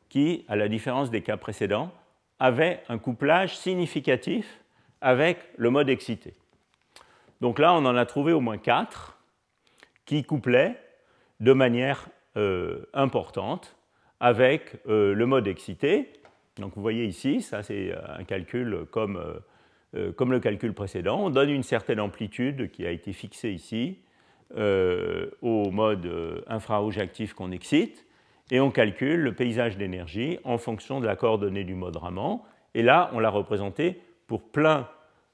qui, à la différence des cas précédents, avaient un couplage significatif avec le mode excité. Donc là, on en a trouvé au moins quatre qui couplaient de manière euh, importante avec euh, le mode excité. Donc vous voyez ici, ça c'est un calcul comme euh, euh, comme le calcul précédent, on donne une certaine amplitude qui a été fixée ici euh, au mode euh, infrarouge actif qu'on excite, et on calcule le paysage d'énergie en fonction de la coordonnée du mode Raman. Et là, on l'a représenté pour plein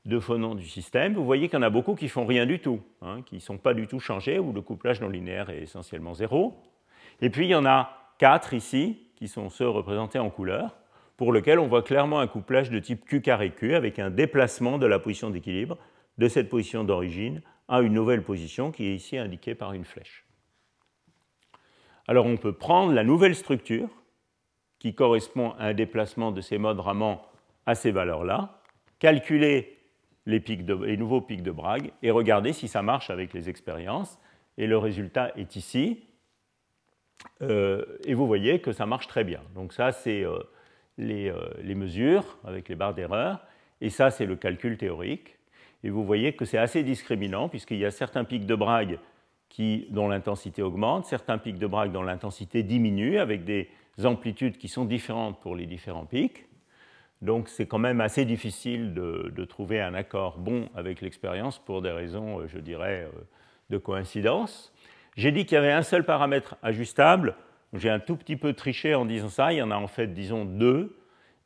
de phonons du système. Vous voyez qu'il y en a beaucoup qui font rien du tout, hein, qui ne sont pas du tout changés, où le couplage non linéaire est essentiellement zéro. Et puis il y en a quatre ici, qui sont ceux représentés en couleur, pour lequel on voit clairement un couplage de type Q carré Q avec un déplacement de la position d'équilibre de cette position d'origine à une nouvelle position qui est ici indiquée par une flèche. Alors on peut prendre la nouvelle structure qui correspond à un déplacement de ces modes Raman à ces valeurs-là, calculer les, nouveaux pics de Bragg et regarder si ça marche avec les expériences. Et le résultat est ici. Euh, et vous voyez que ça marche très bien. Donc ça, c'est euh, euh, les, mesures avec les barres d'erreur, et ça c'est le calcul théorique. Et vous voyez que c'est assez discriminant puisqu'il y a certains pics de Bragg qui, dont l'intensité augmente, certains pics de Bragg dont l'intensité diminue avec des amplitudes qui sont différentes pour les différents pics. Donc c'est quand même assez difficile de, trouver un accord bon avec l'expérience pour des raisons, euh, je dirais, euh, de coïncidence. J'ai dit qu'il y avait un seul paramètre ajustable, j'ai un tout petit peu triché en disant ça, il y en a en fait, disons, deux.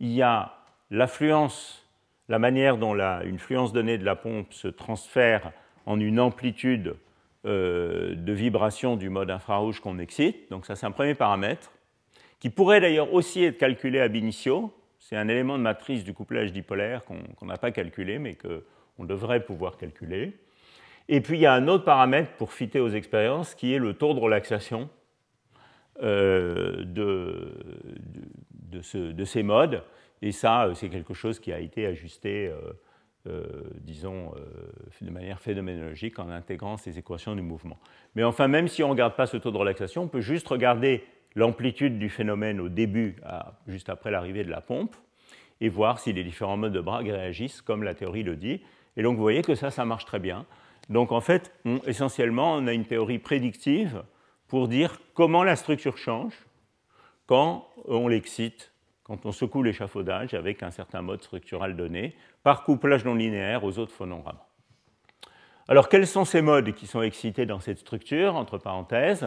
Il y a l'affluence, la manière dont une fluence donnée de la pompe se transfère en une amplitude de vibration du mode infrarouge qu'on excite. Donc ça, c'est un premier paramètre, qui pourrait d'ailleurs aussi être calculé à initio. C'est un élément de matrice du couplage dipolaire qu'on n'a pas calculé, mais qu'on devrait pouvoir calculer. Et puis il y a un autre paramètre pour fitter aux expériences qui est le taux de relaxation euh, de, de, ces modes. Et ça, euh, c'est quelque chose qui a été ajusté, euh, disons, de manière phénoménologique en intégrant ces équations du mouvement. Mais enfin, même si on ne regarde pas ce taux de relaxation, on peut juste regarder l'amplitude du phénomène au début, juste après l'arrivée de la pompe, et voir si les différents modes de Bragg réagissent comme la théorie le dit. Et donc vous voyez que ça, ça marche très bien. Donc en fait, essentiellement, on a une théorie prédictive pour dire comment la structure change quand on l'excite, quand on secoue l'échafaudage avec un certain mode structural donné, par couplage non linéaire aux autres phonogrammes. Alors quels sont ces modes qui sont excités dans cette structure, entre parenthèses?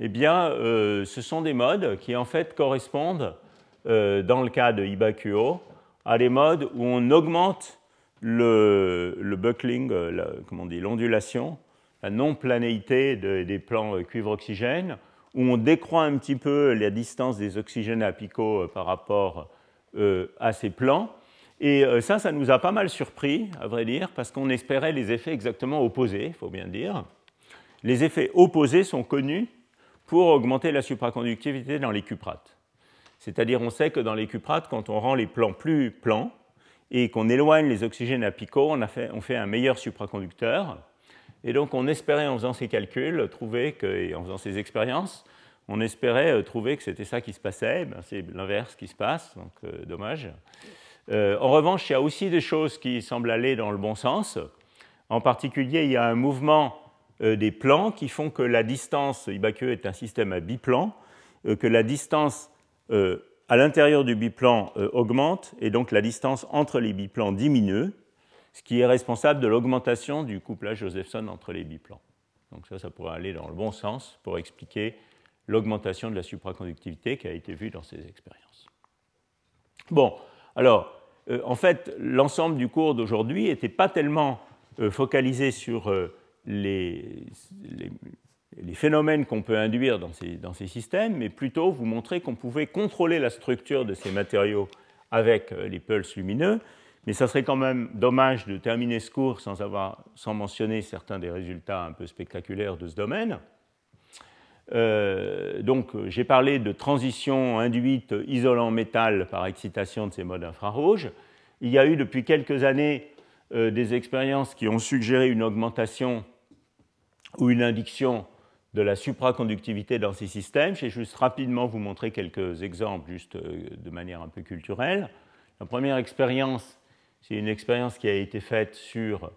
Eh bien, euh, ce sont des modes qui en fait correspondent, euh, dans le cas de Ibakuo, à des modes où on augmente le, buckling, euh, comment on dit, l'ondulation, la non-planéité des plans euh, cuivre-oxygène, où on décroît un petit peu la distance des oxygènes apicaux euh, par rapport à ces plans. Et ça, ça nous a pas mal surpris, à vrai dire, parce qu'on espérait les effets exactement opposés, il faut bien dire. Les effets opposés sont connus pour augmenter la supraconductivité dans les cuprates. C'est-à-dire, on sait que dans les cuprates, quand on rend les plans plus plans, et qu'on éloigne les oxygènes apicaux, on, on fait un meilleur supraconducteur. Et donc on espérait en faisant ces calculs, trouver que, et en faisant ces expériences, on espérait euh, trouver que c'était ça qui se passait. Ben, c'est l'inverse qui se passe, donc euh, dommage. Euh, en revanche, il y a aussi des choses qui semblent aller dans le bon sens. En particulier, il y a un mouvement des plans qui font que la distance, IBAQE est un système à biplan, que la distance à l'intérieur du biplan augmente et donc la distance entre les biplans diminue, ce qui est responsable de l'augmentation du couplage Josephson entre les biplans. Donc ça, ça pourrait aller dans le bon sens pour expliquer l'augmentation de la supraconductivité qui a été vue dans ces expériences. Bon, alors, euh, en fait, l'ensemble du cours d'aujourd'hui n'était pas tellement euh, focalisé sur les, les phénomènes qu'on peut induire dans ces, systèmes, mais plutôt vous montrer qu'on pouvait contrôler la structure de ces matériaux avec euh, les pulses lumineux. Mais ça serait quand même dommage de terminer ce cours sans, avoir, sans mentionner certains des résultats un peu spectaculaires de ce domaine. Euh, donc, j'ai parlé de transition induite isolant métal par excitation de ces modes infrarouges. Il y a eu depuis quelques années euh, des expériences qui ont suggéré une augmentation ou une induction de la supraconductivité dans ces systèmes. Je vais juste rapidement vous montrer quelques exemples, juste euh, de manière un peu culturelle. La première expérience, c'est une expérience qui a été faite sur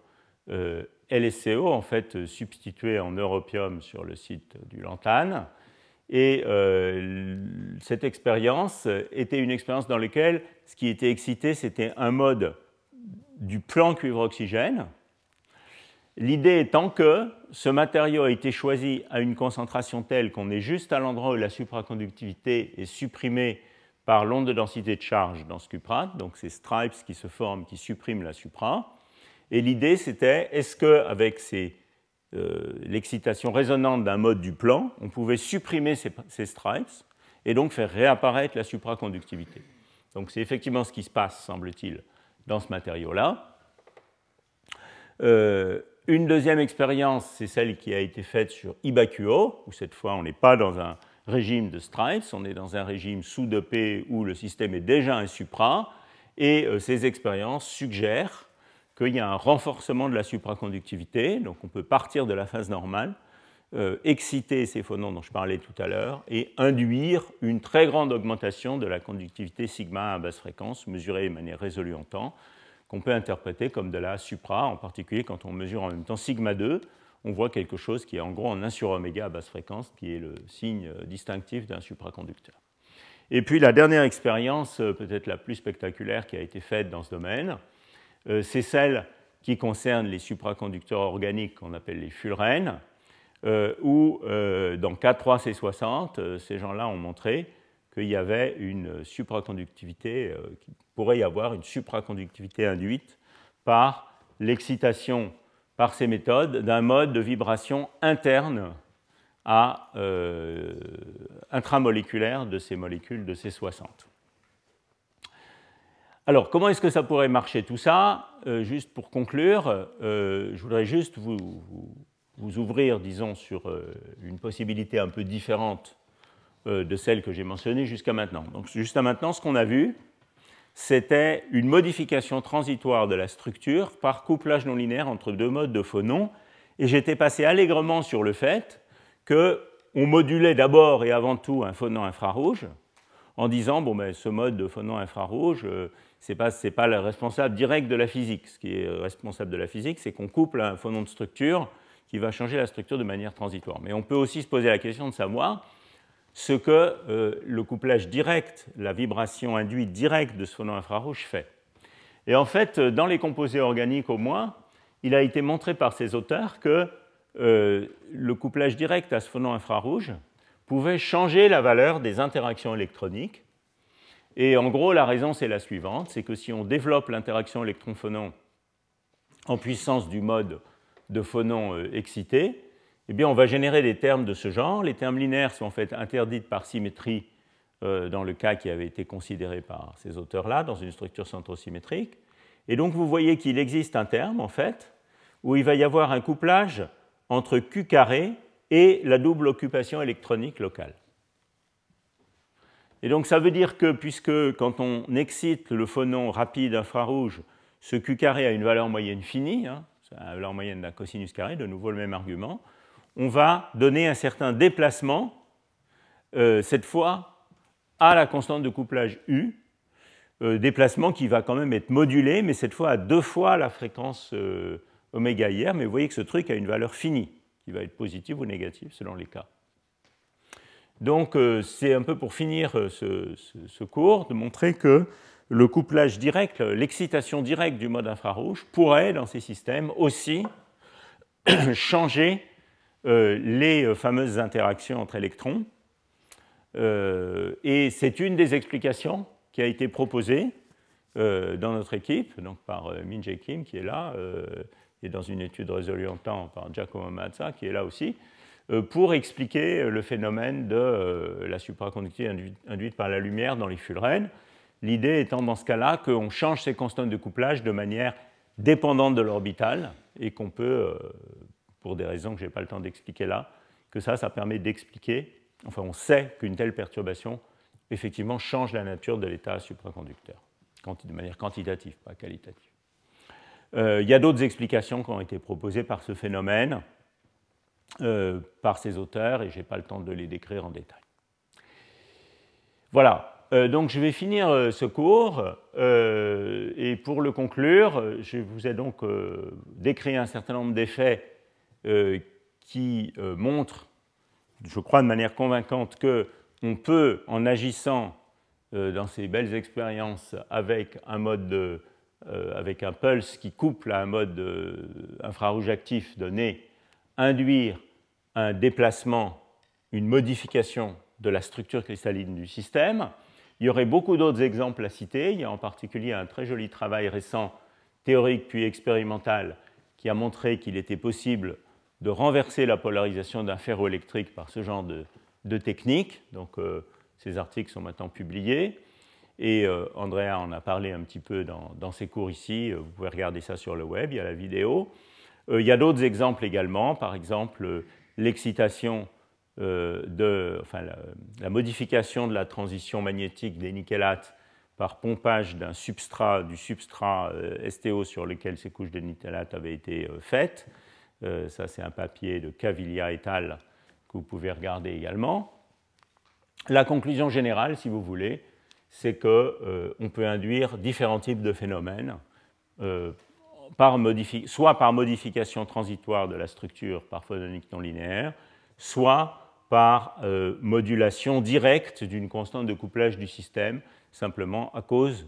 euh, LSCO, en fait substituée en europium sur le site du Lantane. Et euh, cette expérience était une expérience dans laquelle ce qui était excité, c'était un mode du plan cuivre-oxygène, L'idée étant que ce matériau a été choisi à une concentration telle qu'on est juste à l'endroit où la supraconductivité est supprimée par l'onde de densité de charge dans ce cuprate, donc ces stripes qui se forment, qui suppriment la supra. Et l'idée, c'était est-ce qu'avec euh, l'excitation résonante d'un mode du plan, on pouvait supprimer ces, stripes et donc faire réapparaître la supraconductivité? Donc c'est effectivement ce qui se passe, semble-t-il, dans ce matériau-là. Euh, une deuxième expérience, c'est celle qui a été faite sur Ibakuo, où cette fois on n'est pas dans un régime de stripes, on est dans un régime sous 2P où le système est déjà un supra, et euh, ces expériences suggèrent qu'il y a un renforcement de la supraconductivité, donc on peut partir de la phase normale, euh, exciter ces phonons dont je parlais tout à l'heure, et induire une très grande augmentation de la conductivité sigma à basse fréquence, mesurée de manière résolue en temps, qu'on peut interpréter comme de la supra, en particulier quand on mesure en même temps sigma 2, on voit quelque chose qui est en gros en 1 sur oméga à basse fréquence, qui est le signe distinctif d'un supraconducteur. Et puis la dernière expérience, euh, peut-être la plus spectaculaire qui a été faite dans ce domaine, euh, c'est celle qui concerne les supraconducteurs organiques qu'on appelle les fullerènes, euh, où dans K3C60, ces gens-là ont montré qu'il y avait une supraconductivité, qu'il pourrait y avoir une supraconductivité induite par l'excitation par ces méthodes d'un mode de vibration interne à euh, intramoléculaire de ces molécules de C60. Alors, comment est-ce que ça pourrait marcher tout ça? Euh, Juste pour conclure, euh, je voudrais juste vous, vous, ouvrir, disons, sur une possibilité un peu différente de celle que j'ai mentionnée jusqu'à maintenant. Donc, jusqu'à maintenant, ce qu'on a vu, c'était une modification transitoire de la structure par couplage non linéaire entre deux modes de phonons, et j'étais passé allègrement sur le fait qu'on modulait d'abord et avant tout un phonon infrarouge en disant bon, ben, ce mode de phonon infrarouge, euh, ce n'est pas, pas, le responsable direct de la physique. Ce qui est responsable de la physique, c'est qu'on couple un phonon de structure qui va changer la structure de manière transitoire. Mais on peut aussi se poser la question de savoir ce que euh, le couplage direct, la vibration induite directe de ce phonon infrarouge fait. Et en fait, dans les composés organiques au moins, il a été montré par ces auteurs que euh, le couplage direct à ce phonon infrarouge pouvait changer la valeur des interactions électroniques. Et en gros, la raison, c'est la suivante, c'est que si on développe l'interaction électron-phonon en puissance du mode de phonon euh, excité, eh on va générer des termes de ce genre. Les termes linéaires sont en fait interdits par symétrie euh, dans le cas qui avait été considéré par ces auteurs-là, dans une structure centrosymétrique. Et donc, vous voyez qu'il existe un terme, en fait, où il va y avoir un couplage entre Q carré et la double occupation électronique locale. Et donc ça veut dire que puisque quand on excite le phonon rapide infrarouge, ce Q carré a une valeur moyenne finie, hein, la valeur moyenne d'un cosinus carré, de nouveau le même argument, on va donner un certain déplacement, euh, cette fois à la constante de couplage U, euh, déplacement qui va quand même être modulé, mais cette fois à deux fois la fréquence euh, oméga mais vous voyez que ce truc a une valeur finie, qui va être positive ou négative selon les cas. Donc euh, c'est un peu pour finir ce, cours de montrer que le couplage direct, l'excitation directe du mode infrarouge pourrait, dans ces systèmes, aussi changer les fameuses interactions entre électrons. et c'est une des explications qui a été proposée dans notre équipe, donc par Min Jae Kim qui est là, et dans une étude résolue en temps par Giacomo Mazza, qui est là aussi, euh, pour expliquer le phénomène de euh, la supraconductivité induite par la lumière dans les fullerènes. L'idée étant dans ce cas-là qu'on change ces constantes de couplage de manière dépendante de l'orbital et qu'on peut, euh, pour des raisons que je n'ai pas le temps d'expliquer là, que ça, ça permet d'expliquer, enfin on sait qu'une telle perturbation effectivement change la nature de l'état supraconducteur, de manière quantitative, pas qualitative. Euh, il y a d'autres explications qui ont été proposées par ce phénomène, euh, par ces auteurs, et je n'ai pas le temps de les décrire en détail. Voilà, euh, donc je vais finir ce cours, et pour le conclure, je vous ai donc décrit un certain nombre d'effets qui montrent, je crois de manière convaincante, qu'on peut, en agissant dans ces belles expériences avec un mode de euh, avec un pulse qui couple à un mode euh, infrarouge actif donné, induire un déplacement, une modification de la structure cristalline du système. Il y aurait beaucoup d'autres exemples à citer. Il y a en particulier un très joli travail récent, théorique puis expérimental, qui a montré qu'il était possible de renverser la polarisation d'un ferroélectrique par ce genre de, technique. Donc, euh, ces articles sont maintenant publiés. Et euh, Andrea en a parlé un petit peu dans, ses cours ici. Vous pouvez regarder ça sur le web, il y a la vidéo. Euh, il y a d'autres exemples également, par exemple l'excitation euh, de, enfin, la, modification de la transition magnétique des nickelates par pompage d'un substrat, du substrat STO sur lequel ces couches de nickelates avaient été faites. Ça, c'est un papier de Caviglia et al. que vous pouvez regarder également. La conclusion générale, si vous voulez, c'est qu'on euh, peut induire différents types de phénomènes, euh, soit par modification transitoire de la structure par phononique non linéaire, soit par euh, modulation directe d'une constante de couplage du système, simplement à cause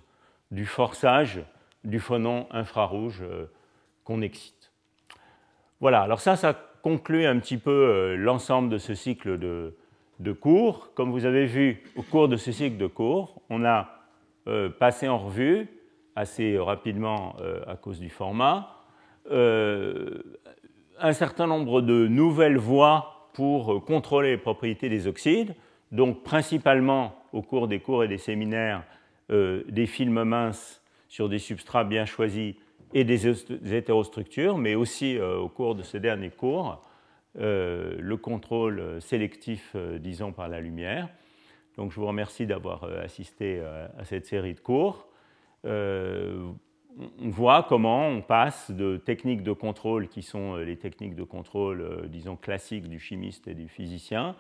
du forçage du phonon infrarouge qu'on excite. Voilà, alors ça, ça conclut un petit peu l'ensemble de ce cycle de, de cours. Comme vous avez vu au cours de ce cycle de cours, on a euh, passé en revue assez rapidement euh, à cause du format un certain nombre de nouvelles voies pour contrôler les propriétés des oxydes, donc principalement au cours des cours et des séminaires, des films minces sur des substrats bien choisis et des hétérostructures, mais aussi au cours de ce dernier cours, le contrôle sélectif, disons, par la lumière. Donc je vous remercie d'avoir assisté à cette série de cours on voit comment on passe de techniques de contrôle qui sont euh, les techniques de contrôle, euh, disons, classiques du chimiste et du physicien,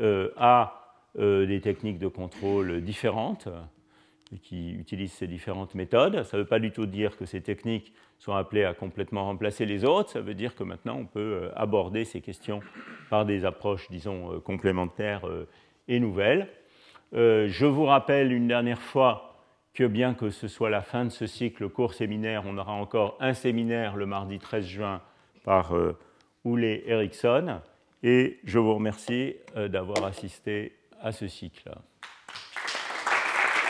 euh, à des techniques de contrôle différentes qui utilisent ces différentes méthodes. Ça ne veut pas du tout dire que ces techniques sont appelées à complètement remplacer les autres, ça veut dire que maintenant on peut aborder ces questions par des approches, disons, complémentaires et nouvelles. Je vous rappelle une dernière fois que bien que ce soit la fin de ce cycle court séminaire, on aura encore un séminaire le mardi 13 juin par euh, Oulé Eriksson. Et je vous remercie euh, d'avoir assisté à ce cycle.